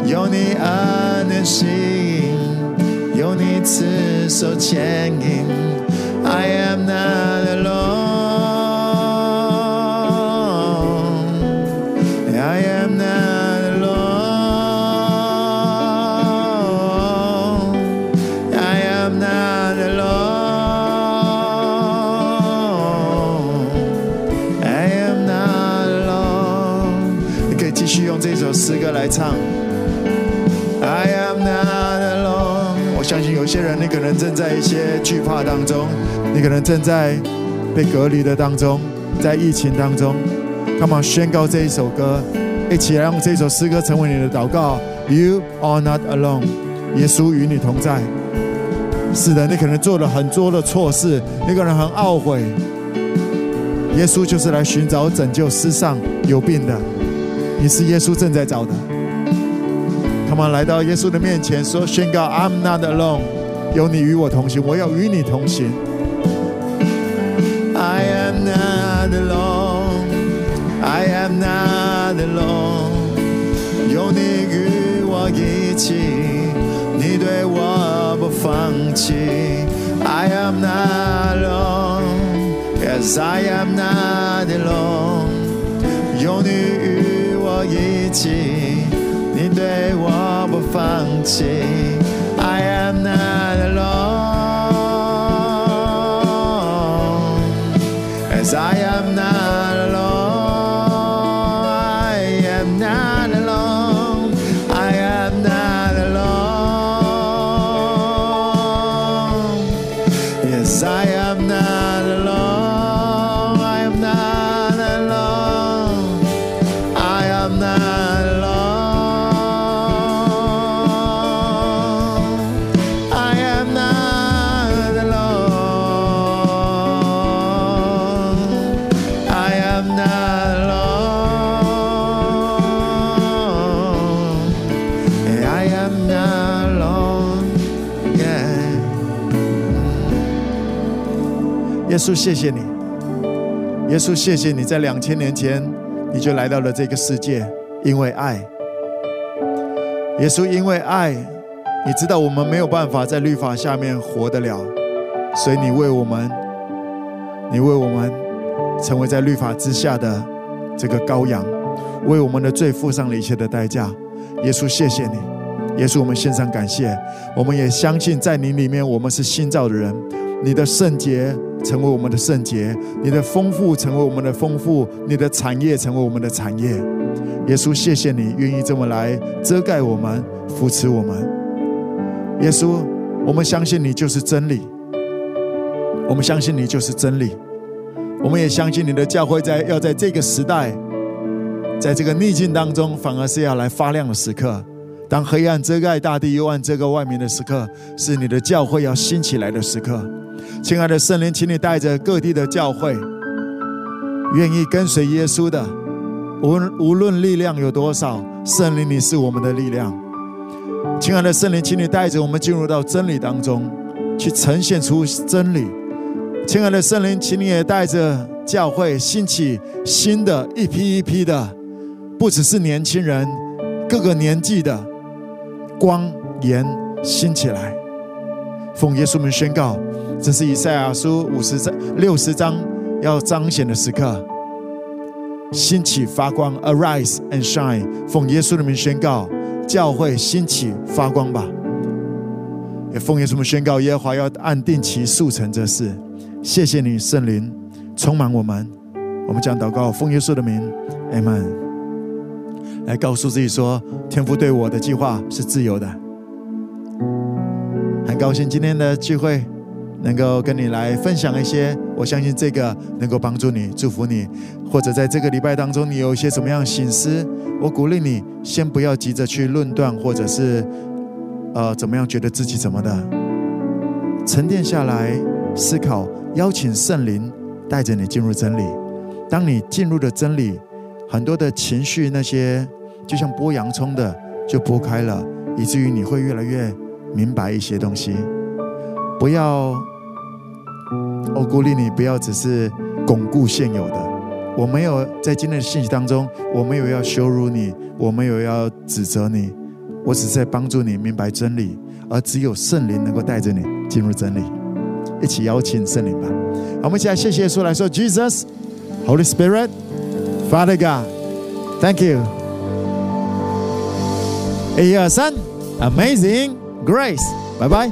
有你恩典心，有你慈手牵 唱。I am not alone。我相信有些人，你可能正在一些惧怕当中，你可能正在被隔离的当中，在疫情当中。Come on，宣告这一首歌，一起来让这首诗歌成为你的祷告。You are not alone，耶稣与你同在。是的，你可能做了很多的错事，你可能很懊悔。耶稣就是来寻找拯救世上有病的，你是耶稣正在找的。Come on，来到耶稣的面前，说宣告：I'm not alone，有你与我同行，我要与你同行。I am not alone，I am not alone，有你与我一起，你对我不放弃。I am not alone，Yes I am not alone，有你与我一起，你对我不放弃。I am not alone，Yes I am not 稣，谢谢你。耶稣，谢谢你在两千年前你就来到了这个世界，因为爱。耶稣，因为爱，你知道我们没有办法在律法下面活得了，所以你为我们，你为我们成为在律法之下的这个羔羊，为我们的罪付上了一切的代价。耶稣，谢谢你。耶稣，我们献上感谢。我们也相信在你里面，我们是新造的人。你的圣洁成为我们的圣洁，你的丰富成为我们的丰富，你的产业成为我们的产业。耶稣，谢谢你愿意这么来遮盖我们、扶持我们。耶稣，我们相信你就是真理，我们相信你就是真理，我们也相信你的教会在要在这个时代，在这个逆境当中，反而是要来发亮的时刻。当黑暗遮盖大地，幽暗遮盖外面的时刻，是你的教会要兴起来的时刻。亲爱的圣灵，请你带着各地的教会，愿意跟随耶稣的，无无论力量有多少，圣灵你是我们的力量。亲爱的圣灵，请你带着我们进入到真理当中，去呈现出真理。亲爱的圣灵，请你也带着教会兴起新的一批一批的，不只是年轻人，各个年纪的光盐兴起来。奉耶稣名宣告。这是以赛亚书五十章六十章要彰显的时刻，兴起发光，Arise and shine。奉耶稣的名宣告，教会兴起发光吧。也奉耶稣的名宣告，耶和华要按定期速成这事。谢谢你，圣灵充满我们。我们将祷告，奉耶稣的名，Amen。来告诉自己说，天父对我的计划是自由的。很高兴今天的聚会。能够跟你来分享一些，我相信这个能够帮助你、祝福你，或者在这个礼拜当中，你有一些什么样的心思，我鼓励你先不要急着去论断，或者是呃怎么样觉得自己怎么的，沉淀下来思考，邀请圣灵带着你进入真理。当你进入了真理，很多的情绪那些就像剥洋葱的就剥开了，以至于你会越来越明白一些东西。不要，我鼓励你不要只是巩固现有的。我没有在今天的信息当中，我没有要羞辱你，我没有要指责你，我只是在帮助你明白真理。而只有圣灵能够带着你进入真理。一起邀请圣灵吧。好，我们一起来谢谢耶稣来说：Jesus, Holy Spirit, Father God, Thank you。一二三，Amazing Grace，拜拜。